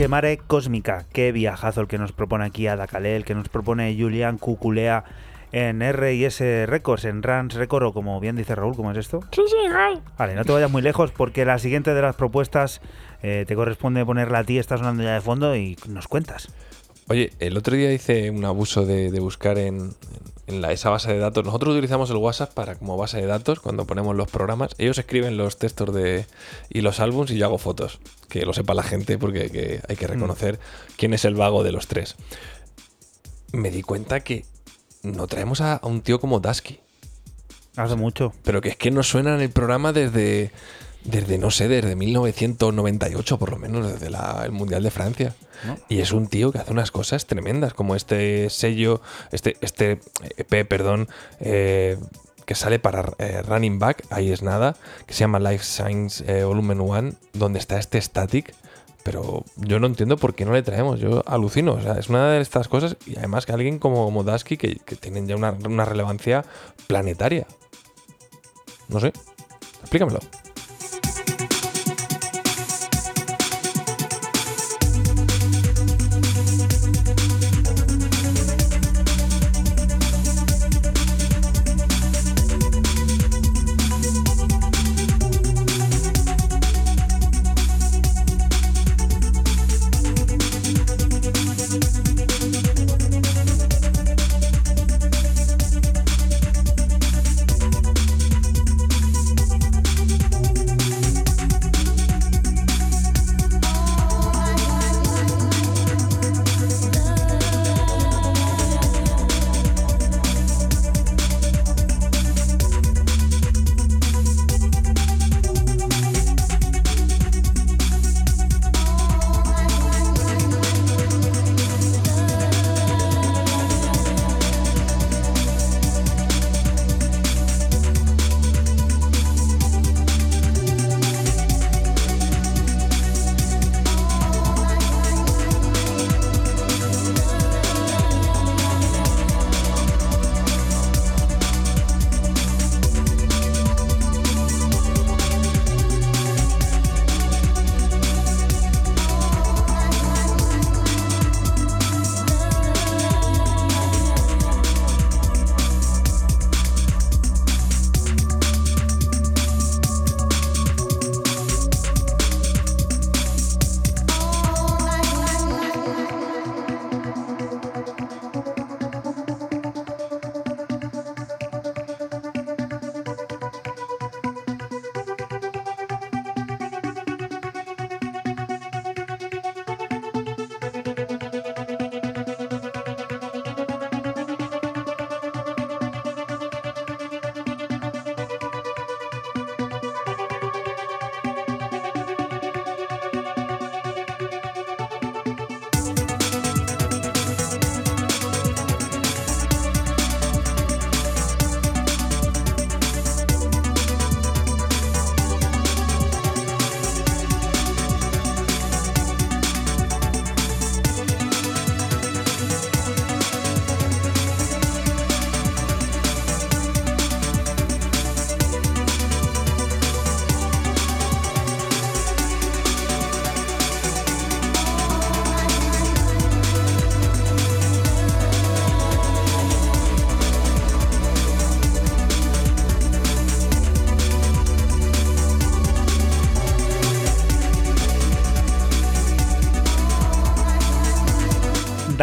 Chemare Cósmica, qué viajazo el que nos propone aquí Ada Calé, el que nos propone Julián Cuculea en R&S Records, en Rans Record, o como bien dice Raúl, ¿cómo es esto? Sí, sí, igual. Vale, no te vayas muy lejos porque la siguiente de las propuestas eh, te corresponde ponerla a ti, está sonando ya de fondo y nos cuentas. Oye, el otro día hice un abuso de, de buscar en, en la- esa base de datos. Nosotros utilizamos el WhatsApp para como base de datos cuando ponemos los programas. Ellos escriben los textos de, y los álbums y yo hago fotos. Que lo sepa la gente porque que hay que reconocer quién es el vago de los tres. Me di cuenta que no traemos a, a un tío como Dasky. Hace mucho. Pero que es que no suena en el programa desde, desde no sé, desde 1998 por lo menos, desde la- el Mundial de Francia. ¿No? Y es un tío que hace unas cosas tremendas, como este sello, este, este EP, perdón, eh, que sale para eh, Running Back, ahí es nada, que se llama Life Science eh, Volumen 1, donde está este Static. Pero yo no entiendo por qué no le traemos. Yo alucino. O sea, es una de estas cosas. Y además que alguien como Modaski, que, que tienen ya una, una relevancia planetaria. No sé. Explícamelo.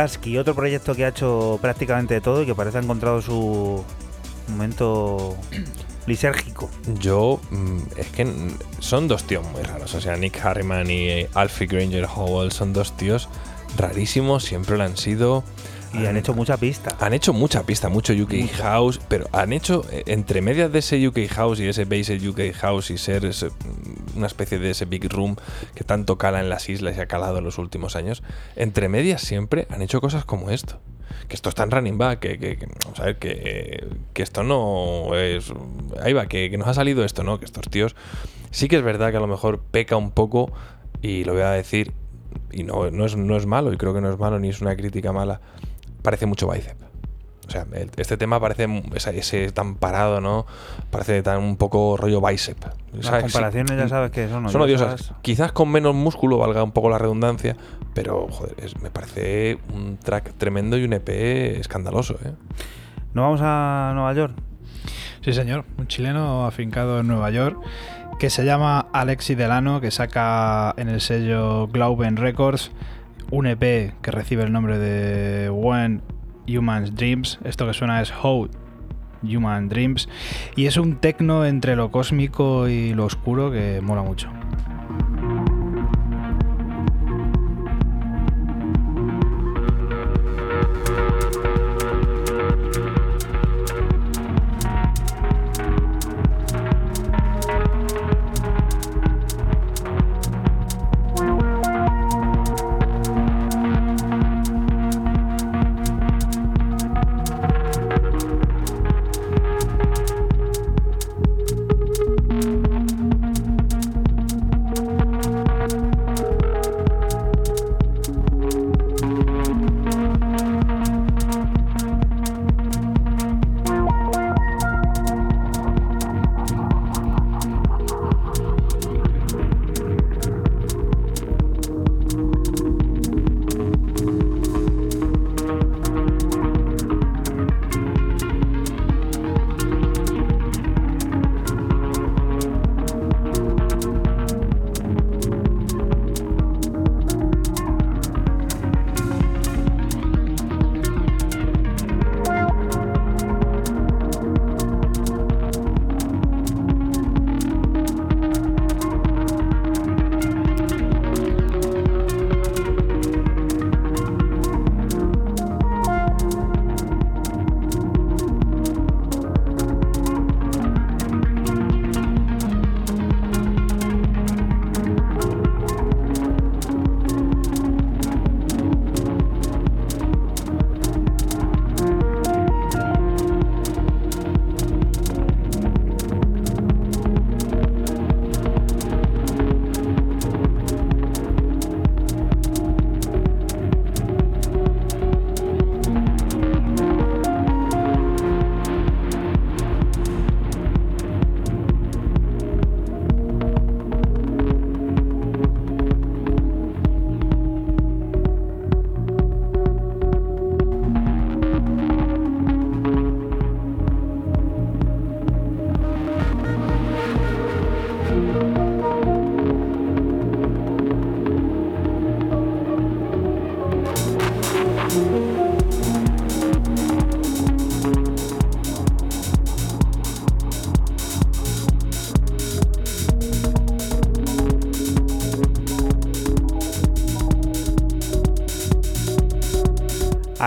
Dasky, otro proyecto que ha hecho prácticamente de todo y que parece ha encontrado su momento lisérgico. Yo, mm, es que son dos tíos muy raros. O sea, Nick Harriman y eh, Alfie Granger Howell son dos tíos rarísimos, siempre lo han sido. Y han hecho mucha pista. Han hecho mucha pista, mucho UK Mucha. House, pero han hecho, eh, entre medias de ese UK House y ese base UK House y ser ese, mm, una especie de ese Big Room que tanto cala en las islas y ha calado en los últimos años, entre medias siempre han hecho cosas como esto. Que esto está en running back, que, que, vamos a ver, que, que esto no es. Ahí va, que, que nos ha salido esto, ¿no? Que estos tíos. Sí que es verdad que a lo mejor peca un poco, y lo voy a decir, y no, no, es, no es malo, y creo que no es malo ni es una crítica mala. Parece mucho bicep. O sea, el- este tema parece ese, ese tan parado, ¿no? Parece tan un poco rollo bicep. Las ¿Sabes? Sí. comparaciones ya sabes que son Son odiosas. odiosas. Quizás con menos músculo, valga un poco la redundancia, pero joder, es- me parece un track tremendo y un EP escandaloso, ¿eh? ¿No vamos a Nueva York? Sí, señor. Un chileno afincado en Nueva York que se llama Alexi Delano, que saca en el sello Glauben Records un EP que recibe el nombre de When Humans Dreams. Esto que suena es How Human Dreams. Y es un tecno entre lo cósmico y lo oscuro que mola mucho.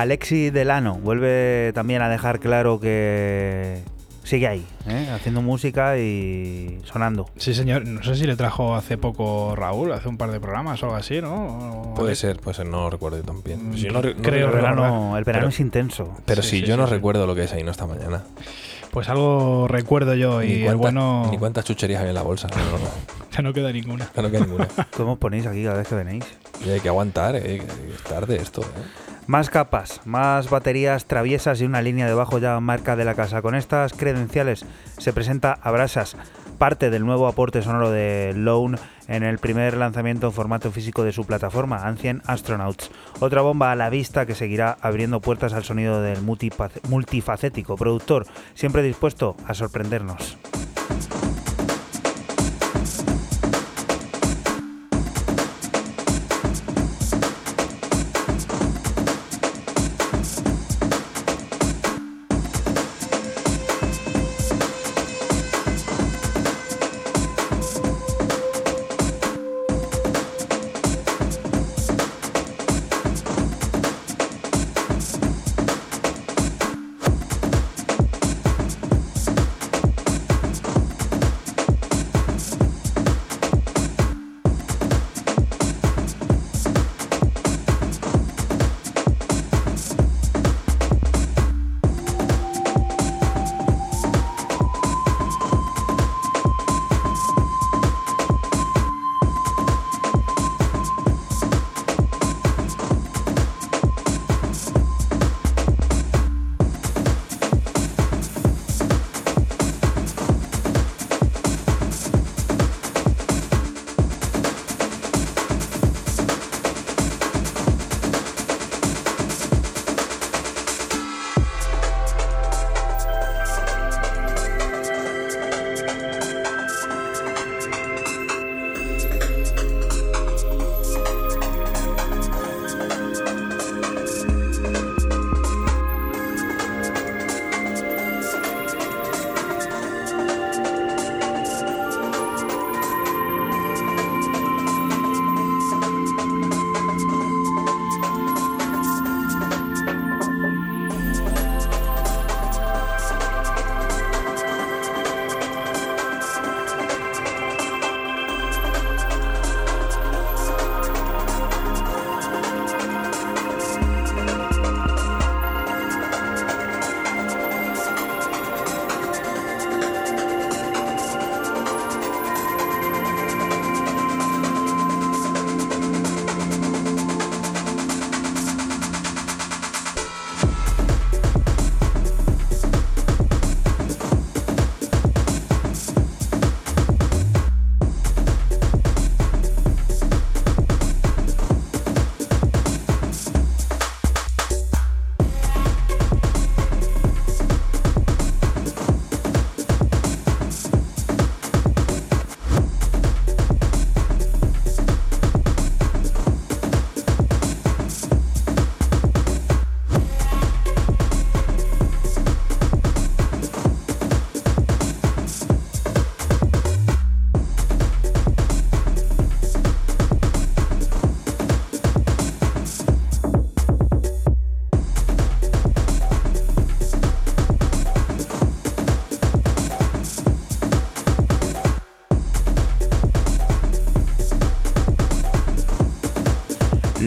Alexi Delano vuelve también a dejar claro que sigue ahí, ¿eh? haciendo música y sonando. Sí, señor. No sé si le trajo hace poco Raúl, hace un par de programas o algo así, ¿no? O- Puede ser, puede ser, no lo recuerdo yo también. Si yo no re- no creo el recuerdo- verano, el verano Pero- es intenso. Pero Sí, yo sí, no sí. recuerdo lo que es ahí, no esta mañana. Pues algo recuerdo yo y ni, el cuántas, bueno ni cuántas chucherías hay en la bolsa. No, no, no. ya no queda ninguna. Ya no queda ninguna. ¿Cómo os ponéis aquí cada vez que venéis? Y hay que aguantar, eh, que es tarde esto. eh. Más capas, más baterías traviesas y una línea de bajo ya marca de la casa. Con estas credenciales se presenta Abrasas, parte del nuevo aporte sonoro de Lone en el primer lanzamiento en formato físico de su plataforma, Ancient Astronauts. Otra bomba a la vista que seguirá abriendo puertas al sonido del multifacético productor, siempre dispuesto a sorprendernos.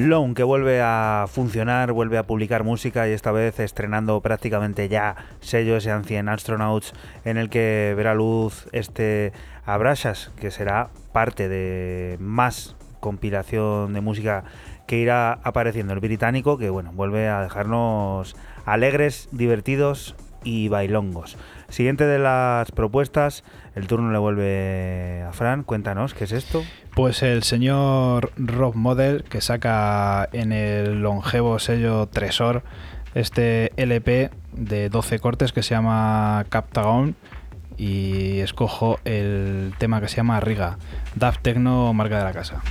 Lone, que vuelve a funcionar, vuelve a publicar música y esta vez estrenando prácticamente ya sello ese Ancient Astronauts en el que verá luz este Abrashas, que será parte de más compilación de música que irá apareciendo el británico, que bueno, vuelve a dejarnos alegres, divertidos y bailongos. Siguiente de las propuestas, el turno le vuelve a Fran. Cuéntanos, ¿qué es esto? Pues el señor Rob Model, que saca en el longevo sello Tresor este LP de 12 cortes que se llama Captagon y escojo el tema que se llama Riga, Daft Techno, marca de la casa.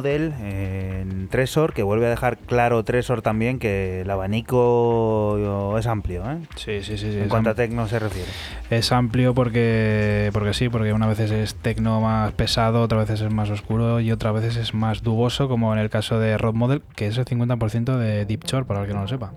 Model en Tresor, que vuelve a dejar claro Tresor también que el abanico es amplio, ¿eh? Sí, sí, sí. sí En cuanto a tecno se refiere. Es amplio porque, porque sí, porque una veces es tecno más pesado, otras veces es más oscuro y otras veces es más duboso, como en el caso de Rob Model, que es el 50% de Deep Shore, para el que no lo sepa.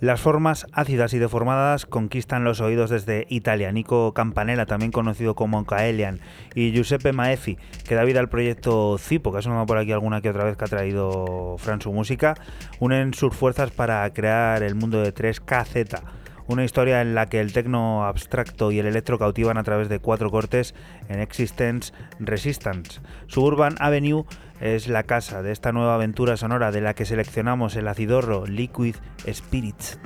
Las formas ácidas y deformadas conquistan los oídos desde Italia. Nico Campanella, también conocido como Kaelian, y Giuseppe Maefi, que da vida al proyecto Zipo, que ha sonado por aquí alguna que otra vez que ha traído Fran su música, unen sus fuerzas para crear el mundo de 3KZ. Una historia en la que el tecno abstracto y el electro cautivan a través de cuatro cortes en Existence Resistance. Suburban Avenue es la casa de esta nueva aventura sonora de la que seleccionamos el acidorro Liquid Spirits.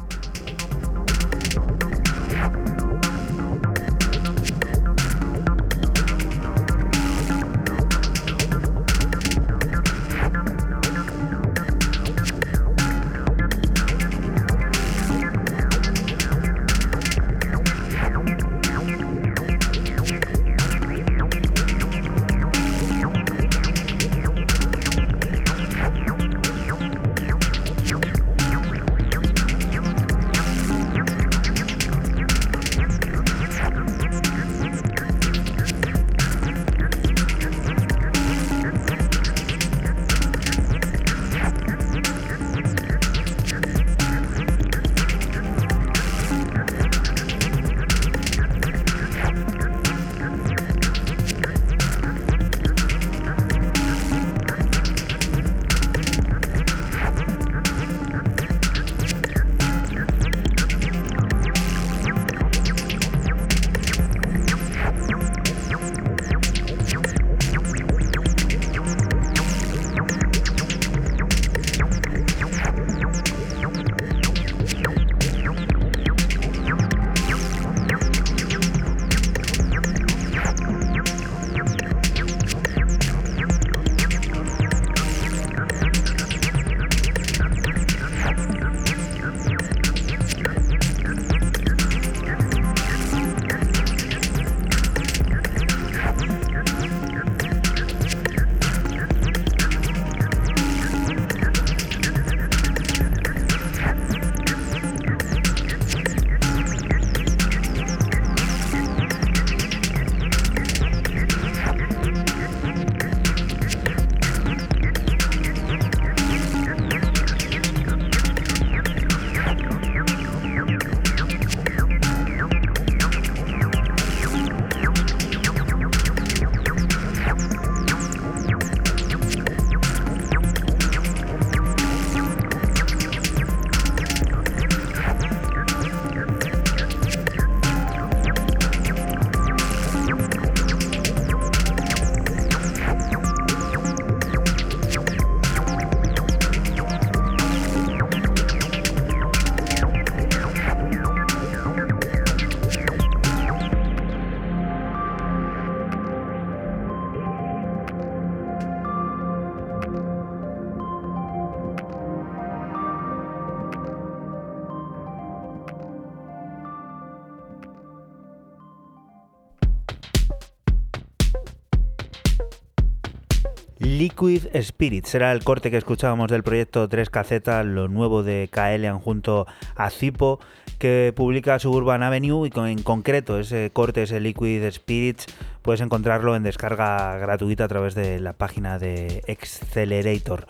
Liquid Spirit será el corte que escuchábamos del proyecto 3KZ, lo nuevo de Kaelian junto a Zipo, que publica Suburban Avenue y en concreto ese corte, ese Liquid Spirits, puedes encontrarlo en descarga gratuita a través de la página de Accelerator.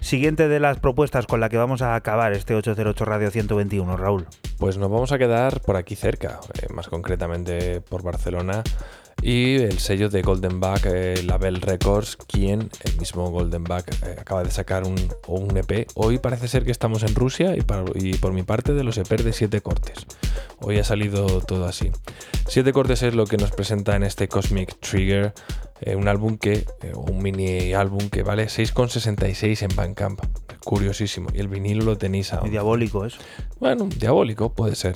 Siguiente de las propuestas con la que vamos a acabar este 808 Radio 121, Raúl. Pues nos vamos a quedar por aquí cerca, eh, más concretamente por Barcelona y el sello de Golden Back eh, Label Records, quien, el mismo Golden Back, eh, acaba de sacar un, un, EP. Hoy parece ser que estamos en Rusia y, para, y por mi parte de los EPs de 7 cortes. Hoy ha salido todo así. 7 cortes es lo que nos presenta en este Cosmic Trigger, eh, un álbum que, eh, un mini álbum que vale 6,66 en Bandcamp. Curiosísimo. Y el vinilo lo tenéis a... Muy diabólico eso. Bueno, diabólico puede ser.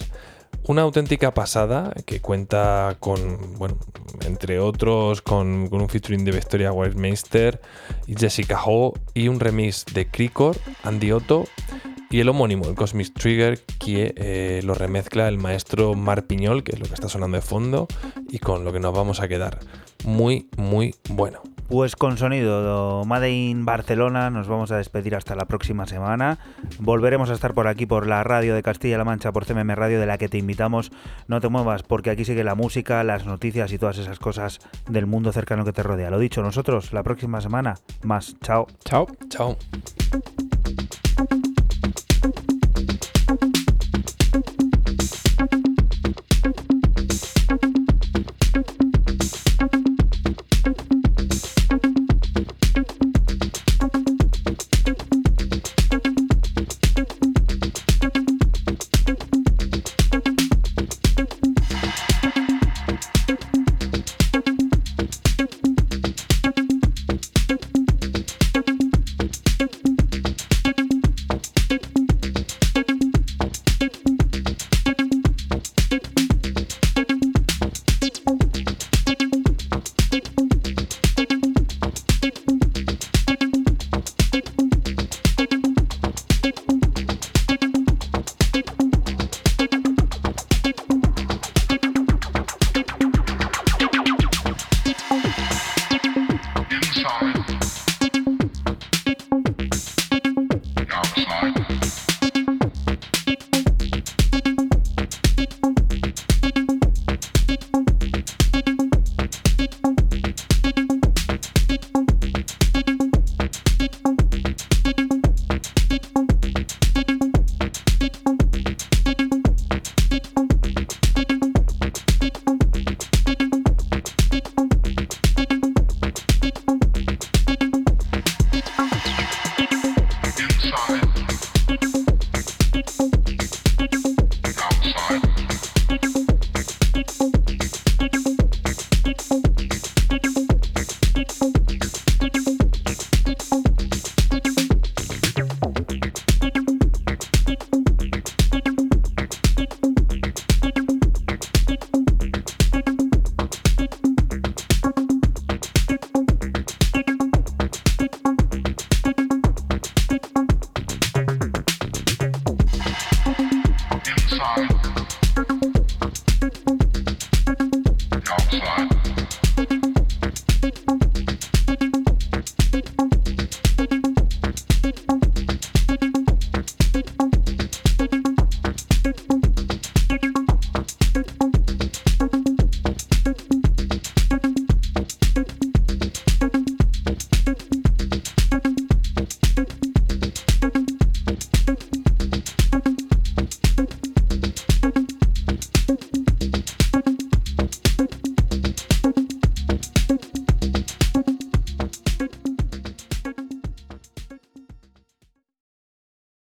Una auténtica pasada que cuenta con, bueno, entre otros, con, con un featuring de Victoria Wildmeister y Jessica Ho y un remix de Cricor, Andy Otto y el homónimo, el Cosmic Trigger, que eh, lo remezcla el maestro Mar Piñol, que es lo que está sonando de fondo, y con lo que nos vamos a quedar. Muy, muy bueno. Pues con sonido Made in Barcelona nos vamos a despedir hasta la próxima semana. Volveremos a estar por aquí por la radio de Castilla-La Mancha, por CMM Radio, de la que te invitamos. No te muevas porque aquí sigue la música, las noticias y todas esas cosas del mundo cercano que te rodea. Lo dicho, nosotros la próxima semana más. Chao. Chao. Chao.